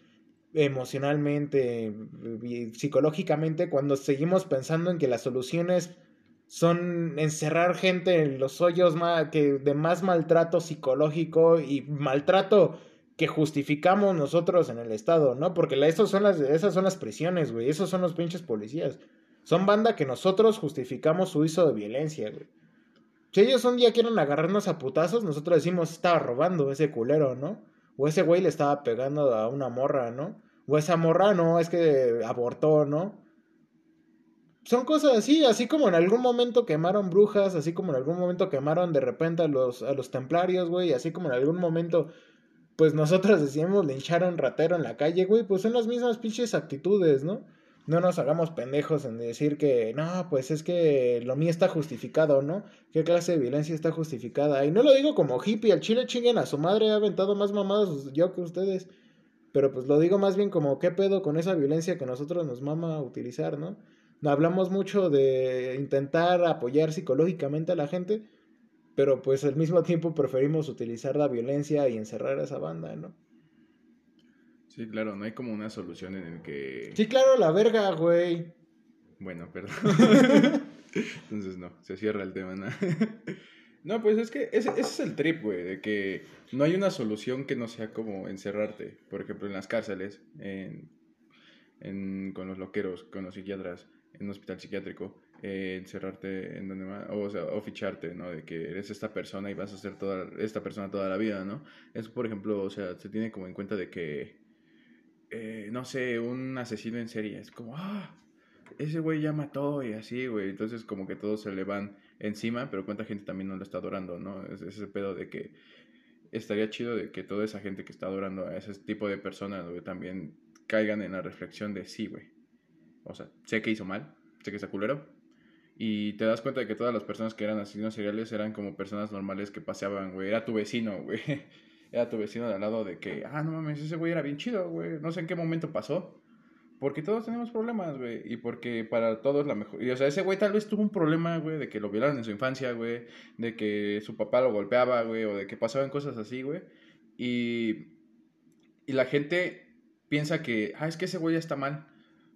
emocionalmente, y psicológicamente, cuando seguimos pensando en que las soluciones son encerrar gente en los hoyos que, de más maltrato psicológico y maltrato que justificamos nosotros en el Estado, ¿no? Porque la, son las, esas son las prisiones, güey, esos son los pinches policías. Son banda que nosotros justificamos su uso de violencia, güey. Si ellos un día quieren agarrarnos a putazos, nosotros decimos, estaba robando ese culero, ¿no? O ese güey le estaba pegando a una morra, ¿no? O esa morra, no, es que abortó, ¿no? Son cosas así, así como en algún momento quemaron brujas, así como en algún momento quemaron de repente a los, a los templarios, güey, así como en algún momento, pues nosotros decíamos linchar a un ratero en la calle, güey, pues son las mismas pinches actitudes, ¿no? no nos hagamos pendejos en decir que, no, pues es que lo mío está justificado, ¿no? ¿Qué clase de violencia está justificada? Y no lo digo como hippie, al chile chinguen a su madre, ha aventado más mamadas yo que ustedes. Pero pues lo digo más bien como, ¿qué pedo con esa violencia que nosotros nos mama utilizar, ¿no? Hablamos mucho de intentar apoyar psicológicamente a la gente, pero pues al mismo *laughs* tiempo preferimos utilizar la violencia y encerrar a esa banda, ¿no? Sí, claro, no hay como una solución en el que... Sí, claro, la verga, güey. Bueno, perdón. *laughs* Entonces no, se cierra el tema, ¿no? *laughs* no, pues es que ese, es el trip, güey, de que no hay una solución que no sea como encerrarte. Por ejemplo, en las cárceles, en, en, con los loqueros, con los psiquiatras, en un hospital psiquiátrico, eh, encerrarte en donde más, o, sea, o ficharte, ¿no? De que eres esta persona y vas a ser toda esta persona toda la vida, ¿no? Eso, por ejemplo, o sea, se tiene como en cuenta de que, eh, no sé, un asesino en serie, es como, ah, ese güey ya mató y así, güey, entonces como que todos se le van encima, pero cuánta gente también no lo está adorando, ¿no? Es ese pedo de que estaría chido de que toda esa gente que está adorando a ese tipo de personas, güey, también caigan en la reflexión de sí, güey. O sea, sé que hizo mal, sé que está culero. Y te das cuenta de que todas las personas que eran asesinos seriales eran como personas normales que paseaban, güey. Era tu vecino, güey. *laughs* Era tu vecino de al lado de que, ah, no mames, ese güey era bien chido, güey. No sé en qué momento pasó. Porque todos tenemos problemas, güey. Y porque para todos la mejor. Y, o sea, ese güey tal vez tuvo un problema, güey, de que lo violaron en su infancia, güey. De que su papá lo golpeaba, güey. O de que pasaban cosas así, güey. Y. Y la gente piensa que, ah, es que ese güey ya está mal.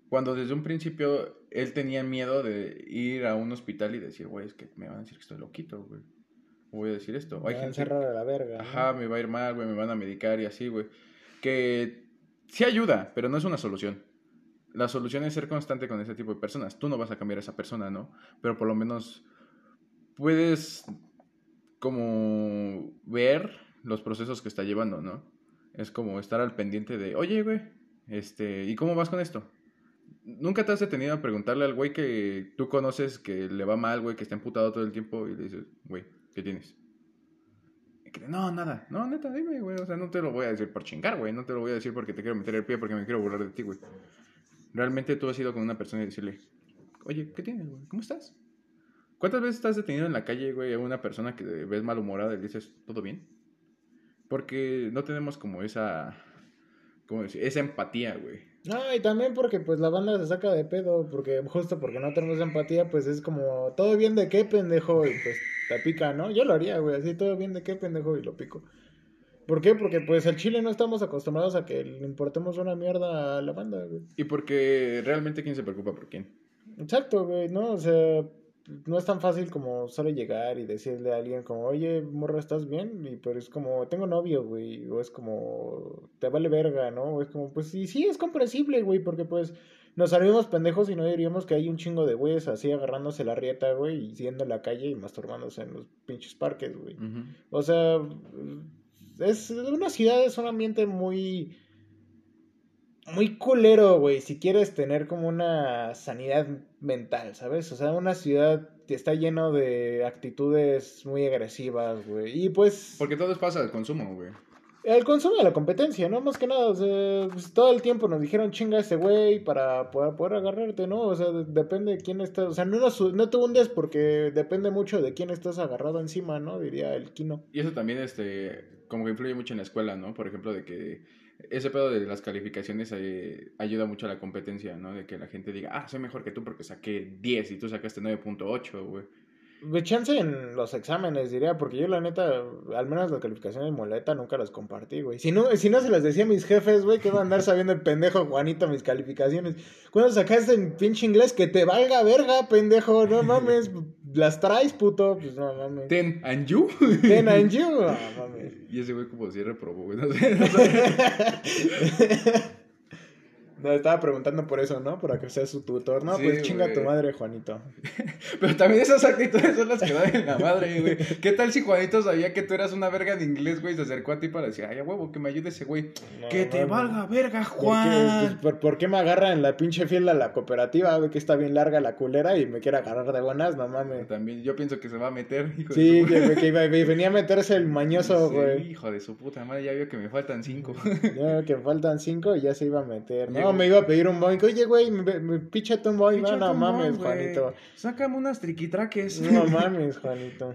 Cuando desde un principio él tenía miedo de ir a un hospital y decir, güey, es que me van a decir que estoy loquito, güey. Voy a decir esto. Me Hay gente... a la verga. Ajá, me va a ir mal, güey, me van a medicar y así, güey. Que sí ayuda, pero no es una solución. La solución es ser constante con ese tipo de personas. Tú no vas a cambiar a esa persona, ¿no? Pero por lo menos puedes como ver los procesos que está llevando, ¿no? Es como estar al pendiente de, oye, güey, este, ¿y cómo vas con esto? ¿Nunca te has detenido a preguntarle al güey que tú conoces que le va mal, güey, que está emputado todo el tiempo y le dices, güey, ¿qué tienes? no, nada. No, neta, dime, güey. O sea, no te lo voy a decir por chingar, güey. No te lo voy a decir porque te quiero meter el pie, porque me quiero burlar de ti, güey. Realmente tú has ido con una persona y decirle, oye, ¿qué tienes, güey? ¿Cómo estás? ¿Cuántas veces estás detenido en la calle, güey, a una persona que ves malhumorada y le dices, ¿todo bien? Porque no tenemos como esa, ¿cómo decir? Esa empatía, güey. No, y también porque pues la banda se saca de pedo, porque justo porque no tenemos empatía, pues es como, todo bien de qué pendejo, y pues te pica, ¿no? Yo lo haría, güey, así, todo bien de qué pendejo y lo pico. ¿Por qué? Porque pues el Chile no estamos acostumbrados a que le importemos una mierda a la banda, güey. Y porque realmente quién se preocupa por quién. Exacto, güey, ¿no? O sea, no es tan fácil como solo llegar y decirle a alguien como, oye, morra, ¿estás bien? Y pero es como, tengo novio, güey, o es como, te vale verga, ¿no? O es como, pues sí, sí, es comprensible, güey, porque pues nos salimos pendejos y no diríamos que hay un chingo de güeyes así agarrándose la rieta, güey, y yendo a la calle y masturbándose en los pinches parques, güey. O sea, es una ciudad, es un ambiente muy muy culero, güey, si quieres tener como una sanidad mental, ¿sabes? O sea, una ciudad que está lleno de actitudes muy agresivas, güey. Y pues... Porque todo es pasa del consumo, güey. El consumo de la competencia, ¿no? Más que nada, o sea, pues, todo el tiempo nos dijeron chinga ese güey para poder, poder agarrarte, ¿no? O sea, depende de quién estás, o sea, no, no te hundes porque depende mucho de quién estás agarrado encima, ¿no? Diría el Kino. Y eso también, este, como que influye mucho en la escuela, ¿no? Por ejemplo, de que ese pedo de las calificaciones eh, ayuda mucho a la competencia, ¿no? De que la gente diga, ah, soy mejor que tú porque saqué 10 y tú sacaste 9.8, güey. De chance en los exámenes, diría, porque yo la neta, al menos las calificaciones de moleta nunca las compartí, güey. Si no, si no se las decía a mis jefes, güey, que va a andar sabiendo el pendejo Juanito mis calificaciones. Cuando sacaste en pinche inglés, que te valga verga, pendejo, no mames, las traes, puto, pues no mames. Ten and you. Ten and you, *laughs* no mames. Y ese güey como si reprobó, güey, no sé. No sé. *laughs* No, estaba preguntando por eso, ¿no? Para que sea su tutor. No, pues chinga tu madre, Juanito. *laughs* Pero también esas actitudes son las que dan en la madre, güey. ¿Qué tal si Juanito sabía que tú eras una verga de inglés, güey? Se acercó a ti para decir, ay, a huevo, que me ayude ese güey. que te valga verga, Juan. ¿Por qué, ¿Por, qué, me agarra en la pinche fila la cooperativa? Güey, que está bien larga la culera y me quiere agarrar de buenas, no mames. También, yo pienso que se va a meter, *laughs* hijo Sí, de que, que, venía a meterse el mañoso, güey. hijo de su puta madre, ya vio que me faltan cinco. ya vio que me faltan cinco y ya se iba a meter. *laughs* No, me iba a pedir un boing. Oye, güey, me, me píchate un boing. No, mames, boing. Juanito. Sácame unas triquitraques. No *laughs* mames, Juanito.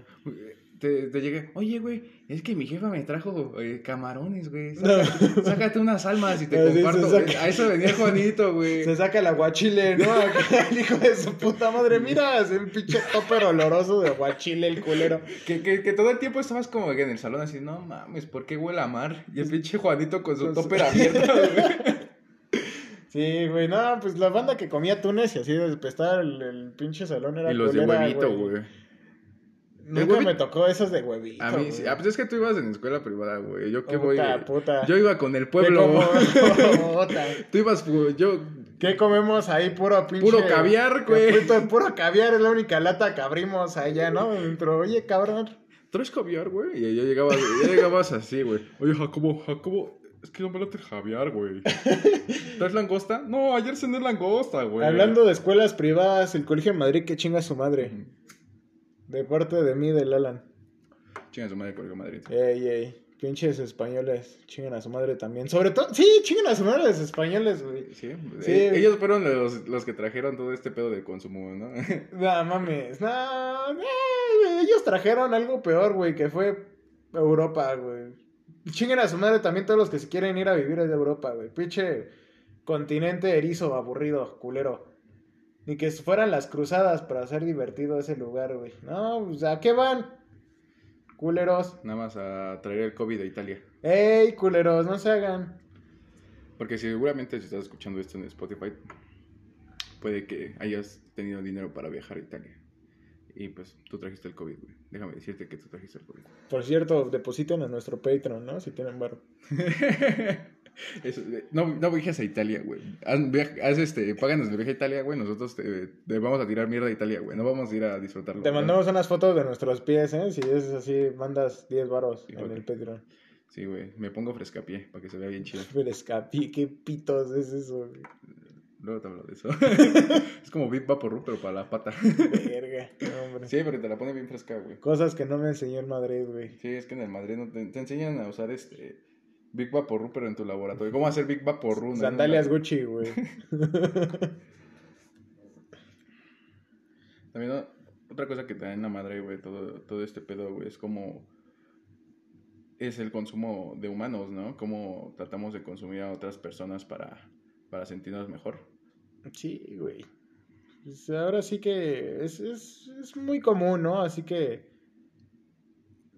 Te, te llegué, oye, güey, es que mi jefa me trajo eh, camarones, güey. No. Sácate, unas almas y te *laughs* se comparto. saca. A eso venía Juanito, güey. Se saca el aguachile, ¿no? *laughs* El hijo de su puta madre. Mira, es un pinche topper oloroso de aguachile, el culero. Que, que, que todo el tiempo estabas como en el salón así, no mames, ¿por qué huele a mar? Y el pinche Juanito con su Con su- topper abierto, güey. Sí, güey, no, pues la banda que comía tunes y así despestar el, el pinche salón era Y los de huevito, güey. Nunca huevito- me tocó esos de huevito. A mí, güey. sí. Ah, pues es que tú ibas en escuela privada, güey. Yo qué voy. Puta, puta. Yo iba con el ¿Qué pueblo. como- *laughs* puta. Tú ibas, pu- yo. ¿Qué comemos ahí? Puro pinche. Puro caviar, güey. Puro, puro caviar es la única lata que abrimos allá, ¿no? Dentro, oye, cabrón. ¿Traes caviar, güey? Y ya llegabas, ya llegabas así, güey. Oye, Jacobo, Jacobo, es que no me late el caviar, güey. ¿Traes langosta? No, ayer cené langosta, güey. Hablando de escuelas privadas, el colegio de Madrid que chinga su madre. De parte de mí, del Alan. Chinga su madre, Colegio Madrid. Ey, ey. Pinches españoles, chingan a su madre también. Sobre todo, sí, chingan a su madre los españoles, güey. Sí, Sí. eh, ellos fueron los, los que trajeron todo este pedo de consumo, ¿no? *laughs* No mames, no, no, ellos trajeron algo peor, güey, que fue Europa, güey. Chinguen a su madre también todos los que se quieren ir a vivir de Europa, güey. Pinche continente erizo, aburrido, culero. Ni que fueran las cruzadas para hacer divertido ese lugar, güey. No, pues, ¿a qué van? Culeros. Nada más a traer el COVID a Italia. Ey, culeros, no se hagan. Porque seguramente si estás escuchando esto en Spotify, puede que hayas tenido dinero para viajar a Italia. Y pues tú trajiste el COVID, güey. Déjame decirte que tú trajiste el COVID. Por cierto, depositen a nuestro Patreon, ¿no? Si tienen barro. *laughs* Eso, no, no viajes a Italia, güey. Haz, haz, este, páganos el viaje a Italia, güey. Nosotros te, te vamos a tirar mierda a Italia, güey. No vamos a ir a disfrutarlo. Te mandamos unas fotos de nuestros pies, ¿eh? Si es así, mandas 10 varos en el Patreon. Sí, güey. Me pongo frescapié para que se vea bien chido. *laughs* Pero escapi, ¿qué pitos es eso? güey? Luego te hablo de eso. *laughs* es como Big Vaporru, pero para la pata. Verga, hombre. sí, pero te la pone bien fresca, güey. Cosas que no me enseñó en Madrid, güey. Sí, es que en el Madrid no te, te enseñan a usar este Big Vaporru, pero en tu laboratorio. ¿Cómo hacer Big Vaporru? Sandalias Gucci, güey. *laughs* También ¿no? otra cosa que te da en la madre, güey, todo, todo este pedo, güey, es como es el consumo de humanos, ¿no? Cómo tratamos de consumir a otras personas para, para sentirnos mejor. Sí, güey. Pues ahora sí que es, es, es muy común, ¿no? Así que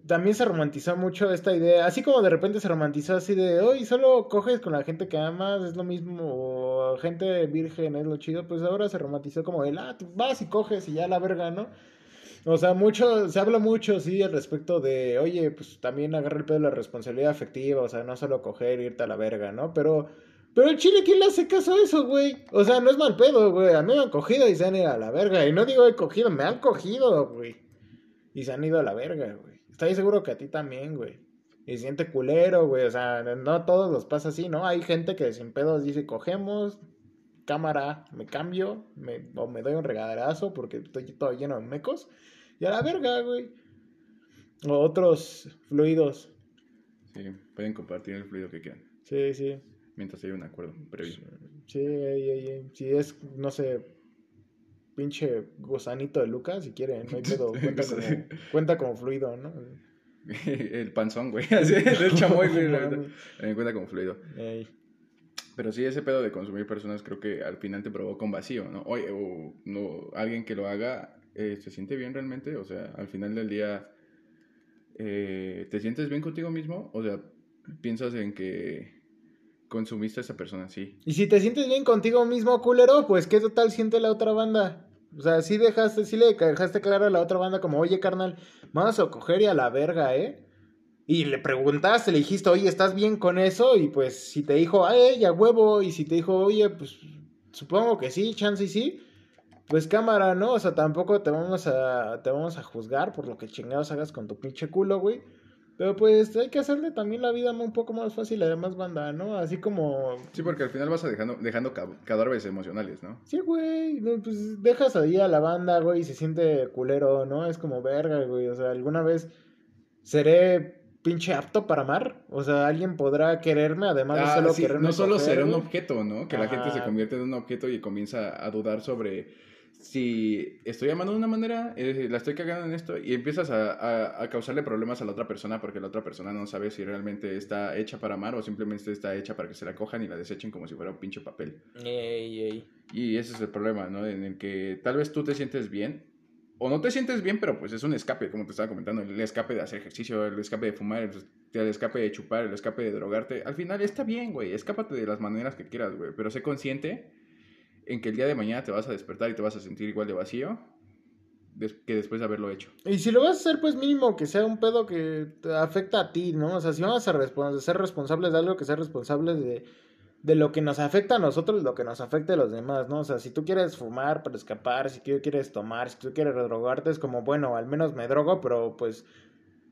también se romantizó mucho esta idea, así como de repente se romantizó así de, hoy solo coges con la gente que amas, es lo mismo, o gente virgen es lo chido, pues ahora se romantizó como el, ah, vas y coges y ya la verga, ¿no? O sea, mucho, se habla mucho, sí, al respecto de, oye, pues también agarra el pedo de la responsabilidad afectiva, o sea, no solo coger irte a la verga, ¿no? Pero, pero el chile, ¿quién le hace caso a eso, güey? O sea, no es mal pedo, güey, a mí me han cogido y se han ido a la verga, y no digo he cogido, me han cogido, güey, y se han ido a la verga, güey. Estoy seguro que a ti también, güey. Y siente culero, güey, o sea, no a todos los pasa así, ¿no? Hay gente que sin pedos dice, cogemos, cámara, me cambio, me, o me doy un regaderazo porque estoy todo lleno de mecos. Y a la verga, güey. O otros fluidos. Sí, pueden compartir el fluido que quieran, Sí, sí. Mientras haya un acuerdo previo. Sí, ey. si es, no sé, pinche gusanito de Lucas, si quieren, no hay *laughs* pedo. Cuenta como, cuenta como fluido, ¿no? *laughs* el panzón, güey, *laughs* así, del chamoy, güey, me cuenta como fluido. Ey. Pero sí, ese pedo de consumir personas creo que al final te provoca un vacío, ¿no? Oye, o no, alguien que lo haga eh, se siente bien realmente, o sea, al final del día eh, te sientes bien contigo mismo, o sea, piensas en que consumiste a esa persona, sí. Y si te sientes bien contigo mismo, culero, pues qué total siente la otra banda. O sea, sí dejaste, sí le dejaste claro a la otra banda como, oye, carnal, vamos a coger y a la verga, ¿eh? Y le preguntaste, le dijiste, oye, ¿estás bien con eso? Y pues si te dijo, ay, ya huevo, y si te dijo, oye, pues supongo que sí, chance y sí, pues cámara, ¿no? O sea, tampoco te vamos a, te vamos a juzgar por lo que chingados hagas con tu pinche culo, güey. Pero pues hay que hacerle también la vida un poco más fácil a la demás banda, ¿no? Así como Sí, porque al final vas a dejando, dejando ca- cadáveres emocionales, ¿no? Sí, güey, no, pues dejas ahí a la banda, güey, y se siente culero, ¿no? Es como verga, güey, o sea, alguna vez seré pinche apto para amar? O sea, alguien podrá quererme además de Ah, solo sí, quererme no solo coger, será un objeto, ¿no? Que la gente se convierte en un objeto y comienza a dudar sobre si estoy amando de una manera, eh, la estoy cagando en esto, y empiezas a, a- a causarle problemas a la otra persona porque la otra persona no sabe si realmente está hecha para amar o simplemente está hecha para que se la cojan y la desechen como si fuera un pinche papel. Ey, ey. Y ese es el problema, ¿no? En el que tal vez tú te sientes bien. O no te sientes bien, pero pues es un escape, como te estaba comentando. El escape de hacer ejercicio, el escape de fumar, el, el escape de chupar, el escape de drogarte. Al final está bien, güey. Escápate de las maneras que quieras, güey. Pero sé consciente en que el día de mañana te vas a despertar y te vas a sentir igual de vacío que después de haberlo hecho. Y si lo vas a hacer, pues mínimo que sea un pedo que te afecta a ti, ¿no? O sea, si vamos a respons- ser responsables de algo, que ser responsables de, de lo que nos afecta a nosotros, lo que nos afecta a los demás, ¿no? O sea, si tú quieres fumar para escapar, si tú quieres tomar, si tú quieres drogarte, es como, bueno, al menos me drogo, pero pues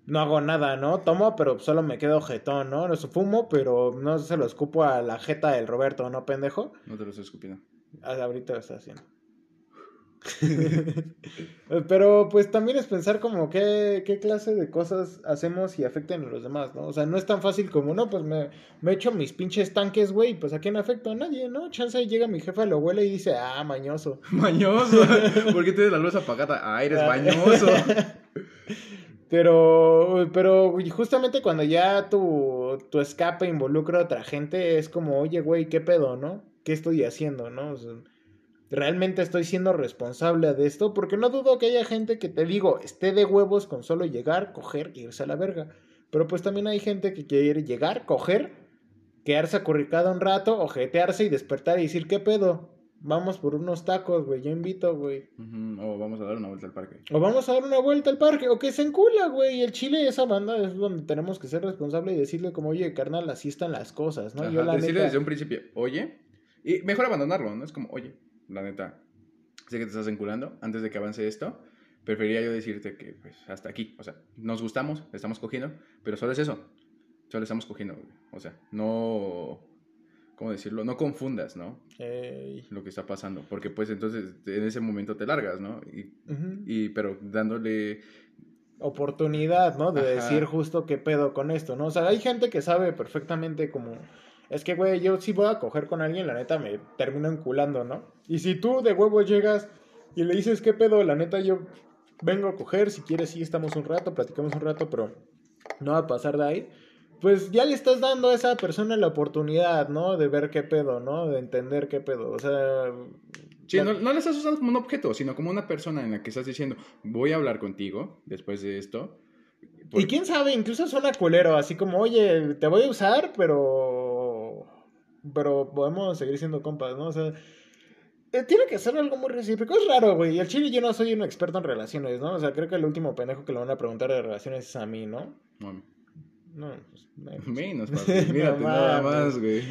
no hago nada, ¿no? Tomo, pero solo me quedo jetón, ¿no? No fumo, pero no se lo escupo a la jeta del Roberto, ¿no, pendejo? No te lo estoy escupiendo. Ah, ahorita lo está haciendo. *laughs* Pero pues también es pensar como qué, qué clase de cosas hacemos y afectan a los demás, ¿no? O sea, no es tan fácil como, no, pues me, me echo mis pinches tanques, güey, pues a quién afecto a nadie, ¿no? Chance ahí llega mi jefa, lo huele y dice, ah, mañoso. *laughs* Mañoso. ¿Por qué tienes la luz apagada? Ah, eres Ah. mañoso. *laughs* Pero, pero güey, justamente cuando ya tu, tu escape involucra a otra gente, es como, oye, güey, ¿qué pedo, no? ¿Qué estoy haciendo, no? O sea, ¿realmente estoy siendo responsable de esto? Porque no dudo que haya gente que te digo, esté de huevos con solo llegar, coger y irse a la verga. Pero pues también hay gente que quiere llegar, coger, quedarse acurricada un rato, ojetearse y despertar y decir, ¿qué pedo? Vamos por unos tacos, güey, yo invito, güey. O vamos a dar una vuelta al parque. O vamos a dar una vuelta al parque, o que se encula, güey. El Chile, esa banda es donde tenemos que ser responsables y decirle como, oye, carnal, así están las cosas, ¿no? Ajá, Yo la decirle neta- desde un principio, oye, y mejor abandonarlo, ¿no? Es como, oye, la neta, sé que te estás enculando, antes de que avance esto, preferiría yo decirte que, pues, hasta aquí, o sea, nos gustamos, estamos cogiendo, pero solo es eso, solo estamos cogiendo, güey. o sea, no, ¿cómo decirlo? No confundas, ¿no? Lo que está pasando, porque pues entonces en ese momento te largas, ¿no? Y, y pero dándole, Oportunidad, ¿no? De Ajá. decir justo qué pedo con esto, ¿no? O sea, hay gente que sabe perfectamente como... Es que, güey, yo si voy a coger con alguien, la neta me termino enculando, ¿no? Y si tú de huevos llegas y le dices, ¿qué pedo? La neta yo vengo a coger, si quieres sí estamos un rato, platicamos un rato, pero no va a pasar de ahí. Pues ya le estás dando a esa persona la oportunidad, ¿no? De ver qué pedo, ¿no? De entender qué pedo. O sea... Sí, no, no la estás usando como un objeto, sino como una persona en la que estás diciendo, voy a hablar contigo después de esto. Y quién sabe, incluso suena culero, así como, oye, te voy a usar, pero. Pero podemos seguir siendo compas, ¿no? O sea. eh, Tiene que ser algo muy recíproco. Es raro, güey. Y el chile yo no soy un experto en relaciones, ¿no? O sea, creo que el último pendejo que le van a preguntar de relaciones es a mí, ¿no? Mami. No, pues. *laughs* menos. Menos, papi. *laughs* Mírate No nada más, güey.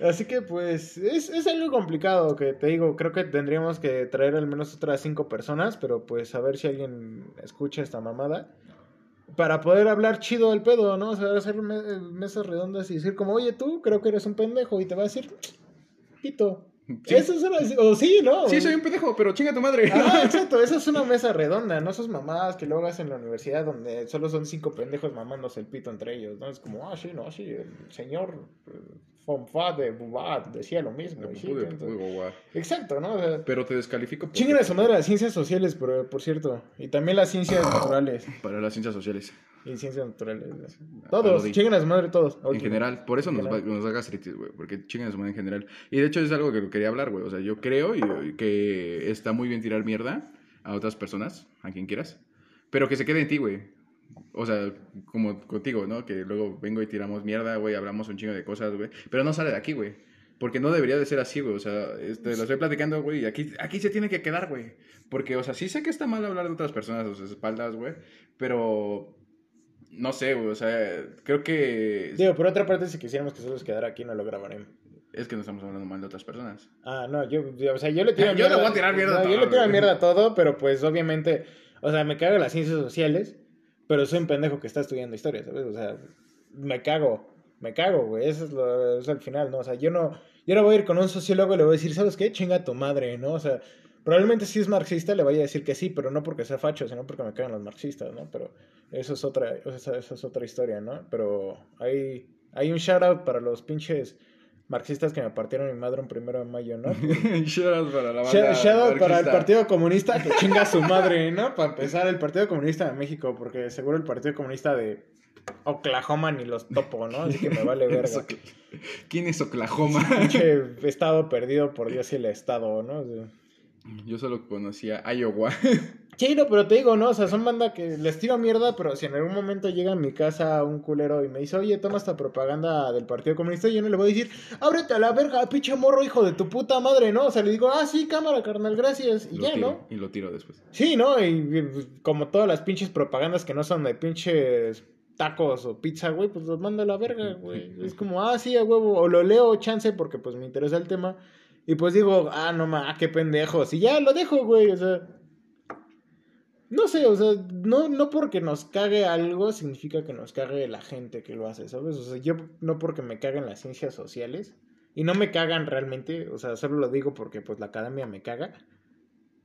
Así que, pues, es, es algo complicado que te digo. Creo que tendríamos que traer al menos otras cinco personas, pero pues a ver si alguien escucha esta mamada. Para poder hablar chido del pedo, ¿no? O sea, hacer me- mesas redondas y decir como, oye, tú creo que eres un pendejo y te va a decir, pito. Sí. Eso es una... O sí, ¿no? Sí, soy un pendejo, pero chinga tu madre. Ah, *laughs* exacto, esa es una mesa redonda, no esas mamadas que luego hacen en la universidad donde solo son cinco pendejos mamándose el pito entre ellos, ¿no? Es como, ah, sí, no, sí, el señor Fonfat de Bubat decía lo mismo. sí, uy, guau, guau. Exacto, ¿no? O sea, Pero te descalifico. chinguen a su madre las ciencias sociales, por, por cierto, y también las ciencias *coughs* naturales. Para las ciencias sociales. Y ciencias naturales. Todos, chinguen a su madre todos. En general, por eso nos, va, nos da gastritis, güey, porque chingan a su madre en general. Y de hecho es algo que quería hablar, güey. O sea, yo creo y que está muy bien tirar mierda a otras personas, a quien quieras, pero que se quede en ti, güey. O sea, como contigo, ¿no? Que luego vengo y tiramos mierda, güey, hablamos un chingo de cosas, güey. Pero no sale de aquí, güey. Porque no debería de ser así, güey. O sea, este, lo estoy platicando, güey, y aquí, aquí se tiene que quedar, güey. Porque, o sea, sí sé que está mal hablar de otras personas a sus espaldas, güey. Pero, no sé, güey. O sea, creo que... Digo, por otra parte, si quisiéramos que solo se quedara aquí, no lo grabaremos. Es que no estamos hablando mal de otras personas. Ah, no, yo, yo- o sea, yo le tiro *laughs* Yo le voy a tirar mierda a no, Yo todo, le tiro mierda a todo, pero pues obviamente, o sea, me cago en las ciencias sociales, pero soy un pendejo que está estudiando historia, ¿sabes? O sea, me cago, me cago, güey, eso es, lo, eso final, ¿no? O sea, yo no, yo no voy a ir con un sociólogo y le voy a decir, ¿sabes qué? Chinga tu madre, ¿no? O sea, probablemente si es marxista le vaya a decir que sí, pero no porque sea facho, sino porque me caen los marxistas, ¿no? Pero eso es otra, esa es otra historia, ¿no? Pero hay, hay un shout out para los pinches marxistas que me partieron mi madre un primero de mayo, ¿no? *laughs* shout out para la banda shout out para el. Partido Comunista que *laughs* chinga a su madre, ¿no? Para empezar, el Partido Comunista de México, porque seguro el Partido Comunista de Oklahoma ni los topo, ¿no? Así que me vale *laughs* verga. ¿Quién es Oklahoma? Estado perdido por Dios y el estado, ¿no? Yo solo conocía Iowa. *laughs* Sí, no, pero te digo, ¿no? O sea, son banda que les tiro mierda, pero si en algún momento llega a mi casa un culero y me dice, oye, toma esta propaganda del Partido Comunista, yo no le voy a decir, ábrete a la verga, pinche morro, hijo de tu puta madre, ¿no? O sea, le digo, ah, sí, cámara, carnal, gracias, y Lo ya, tiro, ¿no? Y lo tiro después. Sí, ¿no? Y, y, como todas las pinches propagandas que no son de pinches tacos o pizza, güey, pues los mando a la verga, güey. *laughs* Es como, ah, sí, a huevo, o lo leo chance porque pues me interesa el tema. Y pues digo, ah, no ma, qué pendejos. Y ya lo dejo, güey, o sea. No sé, o sea, no, no porque nos cague algo significa que nos cague la gente que lo hace, ¿sabes? O sea, yo no porque me caguen las ciencias sociales, y no me cagan realmente, o sea, solo lo digo porque pues la academia me caga,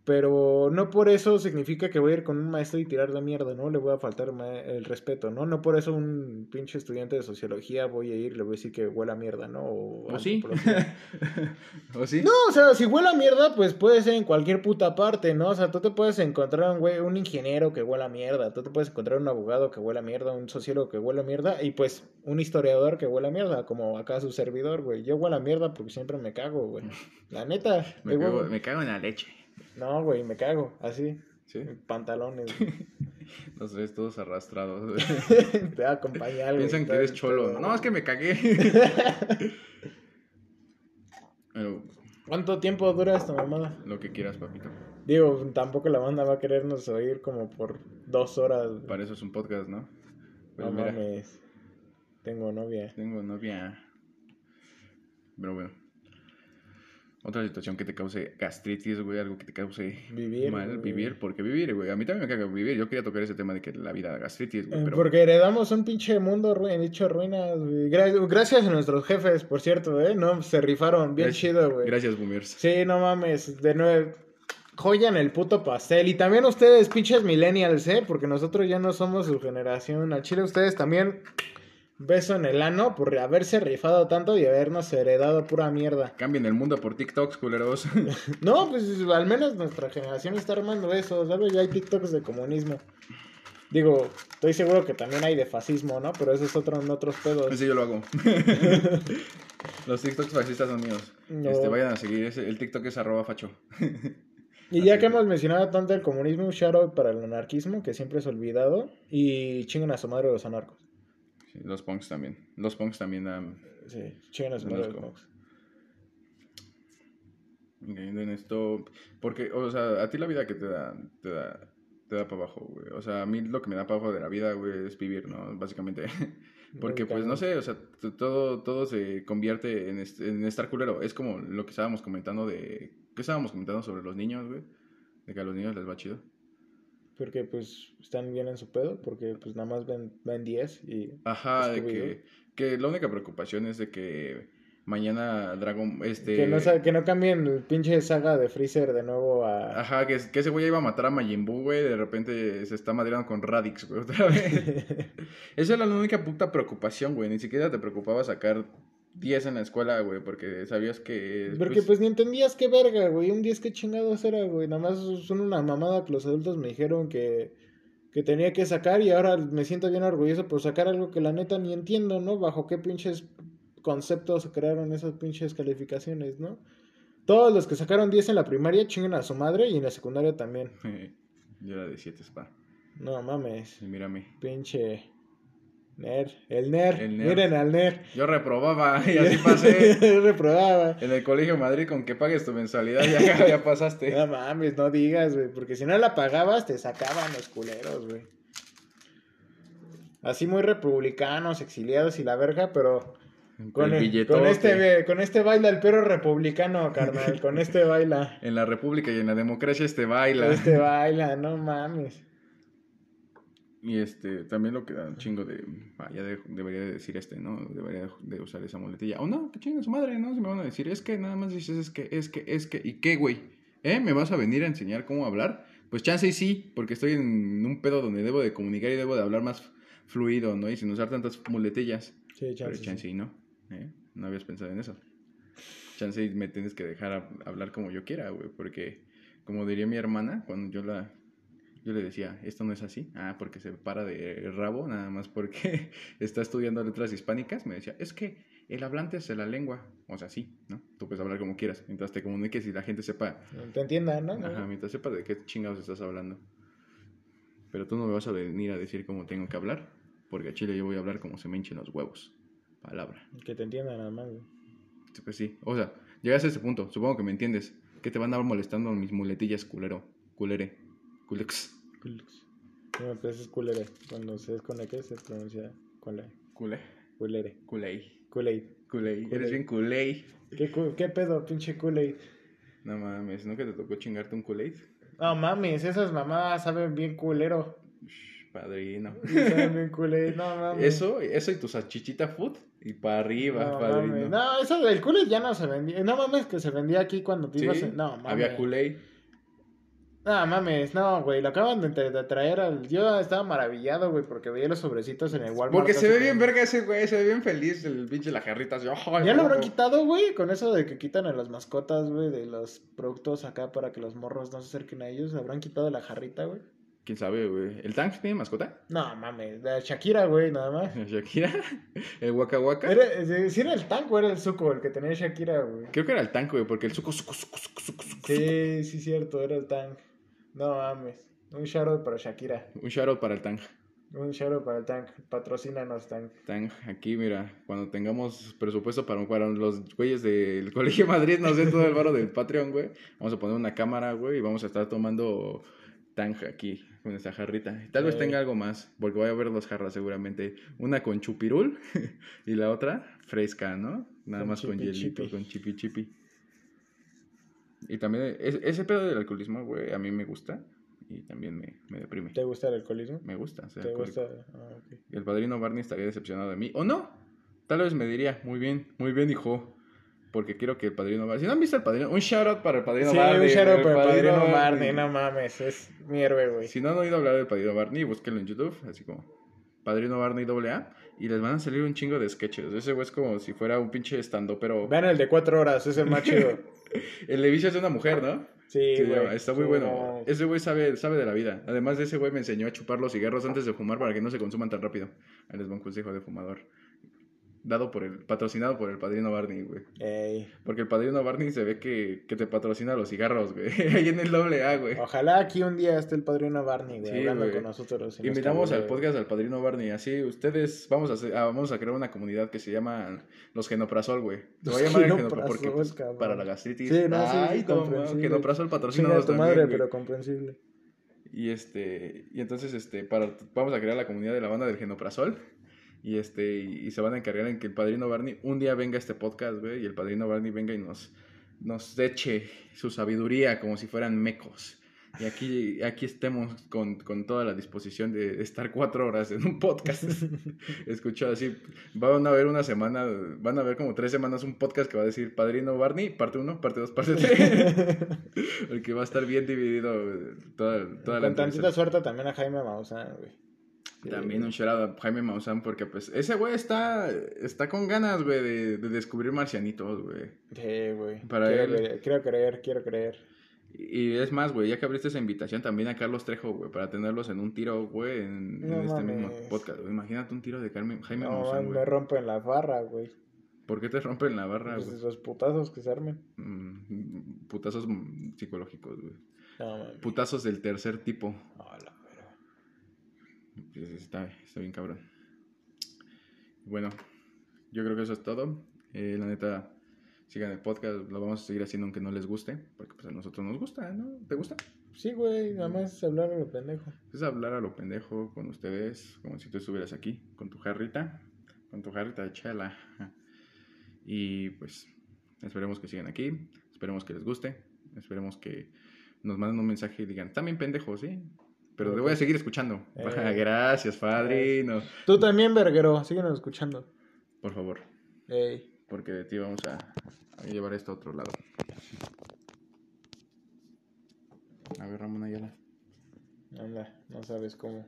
pero no por eso significa que voy a ir con un maestro y tirar la mierda, ¿no? Le voy a faltar el respeto, ¿no? No por eso un pinche estudiante de sociología voy a ir y le voy a decir que huele a mierda, ¿no? O, ¿O sí? *laughs* ¿O sí? No, o sea, si huele a mierda, pues puede ser en cualquier puta parte, ¿no? O sea, tú te puedes encontrar un güey, un ingeniero que huele a mierda, tú te puedes encontrar un abogado que huele a mierda, un sociólogo que huele a mierda, y pues un historiador que huele a mierda, como acá su servidor, güey. Yo huele a mierda porque siempre me cago, güey. *laughs* La neta. Me cago, me cago en la leche. No, güey, me cago, así. ¿Sí? Pantalones. *laughs* Los ves todos arrastrados. *laughs* te va a acompañar. Piensan que eres cholo. No, es que me cagué. *laughs* Pero ¿Cuánto tiempo dura esta mamada? lo que quieras, papito. Digo, tampoco la banda va a querernos oír como por dos horas. Para eso es un podcast, ¿no? Pues no mira, mames. Tengo novia. tengo novia. Pero bueno. Otra situación que te cause gastritis, güey, algo que te cause Vivir, mal, güey. vivir, porque vivir, güey. A mí también me caga vivir. Yo quería tocar ese tema de que la vida da gastritis, güey, Eh, pero Porque heredamos un pinche mundo ruin, hecho ruinas, güey. Gra- gracias a nuestros jefes, por cierto, ¿eh? No, se rifaron bien Gracias- chido, güey. Gracias, boomers. Sí, no mames, de nuevo. Joya en el puto pastel. Y también ustedes, pinches millennials, ¿eh? Porque nosotros ya no somos su generación. Al chile, ustedes también. Beso en el ano por haberse rifado tanto y habernos heredado pura mierda. Cambien el mundo por TikToks, culeros. *laughs* No, pues al menos nuestra generación está armando eso, ¿sabes? Ya hay TikToks de comunismo. Digo, estoy seguro que también hay de fascismo, ¿no? Pero eso es otro en otros pedos. Ese yo lo hago. *laughs* Los TikToks fascistas son míos. No. Este, vayan a seguir. el TikTok es arroba facho. *laughs* Y ya que hemos mencionado tanto el comunismo, un shout out para el anarquismo, que siempre es olvidado. Y chinguen a su madre los anarcos. Sí, los punks también. Los punks también dan. Sí, madre los punks. en esto. Porque, o sea, a ti la vida que te da. Te da. Te da para abajo, güey. O sea, a mí lo que me da para abajo de la vida, güey, es vivir, ¿no? Básicamente. *laughs* Porque, pues, no sé, o sea, todo, todo se convierte en, est- en estar culero. Es como lo que estábamos comentando de... ¿Qué estábamos comentando sobre los niños, güey? De que a los niños les va chido. Porque pues están bien en su pedo, porque pues nada más ven, ven 10 y... Ajá, de que, que la única preocupación es de que mañana Dragon, este... Que, no, que no cambien el pinche saga de Freezer de nuevo a... Ajá, que, que ese güey iba a matar a Majin Buu, güey, de repente se está madreando con Radix, güey, otra vez. *laughs* Esa era la única puta preocupación, güey, ni siquiera te preocupaba sacar 10 en la escuela, güey, porque sabías que... Porque pues ni entendías qué verga, güey. Un 10 qué chingados era, güey. Nada más son una mamada que los adultos me dijeron que, que tenía que sacar y ahora me siento bien orgulloso por sacar algo que la neta ni entiendo, ¿no? Bajo qué pinches conceptos se crearon esas pinches calificaciones, ¿no? Todos los que sacaron 10 en la primaria chingan a su madre y en la secundaria también. *laughs* Yo era de 7 spa. No mames, Y mírame. pinche nerd. El nerd. Miren al nerd. Yo reprobaba y así *laughs* pasé. Reprobaba. En el colegio Madrid, con que pagues tu mensualidad, ya, ya pasaste. No mames, no digas, güey, porque si no la pagabas te sacaban los culeros, güey. Así muy republicanos, exiliados y la verga, pero con, el el- con este con este baila el perro republicano, carnal, con este baila. *laughs* En la república y en la democracia este baila. Este baila, no mames. Y este, también lo que da un chingo de... ah, ya de- debería de decir este, ¿no? Debería de usar esa muletilla. O no, que chinga su madre, ¿no? Si me van a decir, es que nada más dices, es que, es que, es que, ¿y qué, güey? ¿eh? ¿Me vas a venir a enseñar cómo hablar? Pues chance y sí, porque estoy en un pedo donde debo de comunicar y debo de hablar más fluido, ¿no? Y sin usar tantas muletillas. Sí, Pero chance. chance y no, ¿eh? No habías pensado en eso. Chance y me tienes que dejar hab- hablar como yo quiera, güey, porque como diría mi hermana, cuando yo la yo le decía, esto no es así, ah, porque se para de rabo, nada más porque *laughs* está estudiando letras hispánicas, me decía, es que el hablante es la lengua, o sea, sí, ¿no? Tú puedes hablar como quieras, mientras te comuniques y la gente sepa, Te entiendan, ¿no? ajá, mientras sepa de qué chingados estás hablando. Pero tú no me vas a venir a decir cómo tengo que hablar, porque a Chile yo voy a hablar como se me hinchen los huevos. Palabra. Que te entiendan nada más, güey. Sí, Pues sí, o sea, llegas a ese punto, supongo que me entiendes, que te van a molestando mis muletillas, culero, culere, culex, Culux. No, pues es culere. Cuando se que se pronuncia con la cule, culere. culey, Culey. culey, eres bien culey. ¿Qué, cu- ¿Qué pedo, pinche culey? No mames, ¿no que te tocó chingarte un culey? No mames, esas mamadas saben bien culero. Shh, Padrino. Saben bien culey, no *laughs* mames. Eso, eso y tu salchichita food y para arriba, no, padrino. mames. No, eso del culey ya no se vendía. No mames, que se vendía aquí cuando te Sí, ibas. en- No mames. había culey. No mames, no, güey, lo acaban de, tra- de traer al... Yo estaba maravillado, güey, porque veía los sobrecitos en el Walmart. Porque se ve bien verga ese güey, se ve bien feliz el pinche la jarrita así. ¡ay, Ya lo habrán quitado, güey, con eso de que quitan a las mascotas, güey, de los productos acá para que los morros no se acerquen a ellos. ¿Habrán quitado la jarrita, güey? ¿Quién sabe, güey? ¿El Tank tiene mascota? No, mames, la Shakira, güey, nada más. *laughs* Shakira, el Waka Waka. Era, eh, ¿Sí era el tanco o era el suco el que tenía Shakira, güey? Creo que era el Tank, güey, porque el suco, suco, suco, suco, suco, suco. Sí, sí, cierto, era el tank. No mames. Un shoutout para Shakira. Un shoutout para el Tank. Un shoutout para el tank. Patrocínanos, tank. Tank, aquí, mira, cuando tengamos presupuesto para, para los güeyes del *laughs* Colegio Madrid, nos den todo el varo del Patreon, güey. Vamos a poner una cámara, güey, y vamos a estar tomando Tank aquí, con esta jarrita. Y Tal vez tenga algo más, porque voy a ver dos jarras seguramente. Una con chupirul *laughs* y la otra fresca, ¿no? Nada Con más con hielito, chipi. con chipi chipi. Y también, es- ese pedo del alcoholismo, güey, a mí me gusta y también me, me deprime. ¿Te gusta el alcoholismo? Me gusta ser ¿Te alcohólico. gusta? Ah, ok. El padrino Barney estaría decepcionado de mí. ¿O no? Tal vez me diría, muy bien, muy bien, hijo. Porque quiero que el padrino Barney. Si no han visto el padrino, un shout out para el padrino Sí, Barney. un shoutout el para el padrino Barney, no mames, es mi héroe, güey. Si no han oído hablar del padrino Barney, búsquenlo en YouTube, así como Padrino Barney AA. Y les van a salir un chingo de sketches. Ese güey es como si fuera un pinche estando, pero. Vean el de cuatro horas, es el más *laughs* chido. *laughs* El de vicios de una mujer, ¿no? Sí, güey. está muy bueno. no. Ese güey sabe, sabe de la vida. Además de ese güey me enseñó a chupar los cigarros antes de fumar para que no se consuman tan rápido. Ahí les va un consejo de fumador. Dado por el, patrocinado por el padrino Barney, güey. Ey, Porque el padrino Barney se ve que, que te patrocina los cigarros, güey. *laughs* Ahí en el doble A, güey. Ojalá aquí un día esté el padrino Barney, güey, Sí, hablando güey. con nosotros. y Invitamos cambie, al güey. podcast al padrino Barney. Así, ustedes, vamos a, hacer- ah, vamos a crear una comunidad que se llama los Genoprazol, güey. Se va a llamar el Genoprazol, porque pues, para la gastritis. Sí, no, sí, Ay, no. Genoprazol patrocina Chinga tu madre, pero comprensible. Y este, y entonces este, para, vamos a crear la comunidad de la banda del Genoprazol. Y este, y, y se van a encargar en que el padrino Barney un día venga a este podcast, güey, y el padrino Barney venga y nos, nos eche su sabiduría como si fueran mecos. Y aquí, aquí estemos con, con toda la disposición de estar cuatro horas en un podcast. *laughs* Escuchado así. Van a ver una semana, van a ver como tres semanas un podcast que va a decir Padrino Barney, parte uno, parte dos, parte tres. *laughs* Porque va a estar bien dividido eh, toda, toda la Con tantita suerte también a Jaime Maussan, güey. Sí. También un shout out a Jaime Maussan porque pues ese güey está, está con ganas, güey, de, de descubrir marcianitos, güey. Sí, güey. Para quiero, él. quiero creer, quiero creer. Y es más, güey, ya que abriste esa invitación también a Carlos Trejo, güey, para tenerlos en un tiro, güey, en, este mismo podcast. Imagínate un tiro de Carmen, Jaime No, Maussan, me güey. rompen la barra, güey. ¿Por qué te rompen la barra, Pues güey? esos putazos que se armen. Mm, putazos mm, psicológicos, güey. No. Putazos del tercer tipo. A Pues, Está, está bien cabrón. Bueno, yo creo que eso es todo. Eh, la neta, sigan el podcast. Lo vamos a seguir haciendo aunque no les guste. Porque pues a nosotros nos gusta, ¿no? ¿Te gusta? Sí, güey, nada más hablar a lo pendejo. Es hablar a lo pendejo con ustedes. Como si tú estuvieras aquí. Con tu jarrita. Con tu jarrita de chela. Y pues esperemos que sigan aquí. Esperemos que les guste. Esperemos que nos manden un mensaje y digan, también pendejos, ¿sí? Pero te voy a seguir escuchando. Eh. *laughs* Gracias, padrino. Tú también, verguero, síguenos escuchando. Por favor. Ey. porque de ti vamos a, a llevar esto a otro lado. A ver, Ramón Ayala. Anda, no sabes cómo.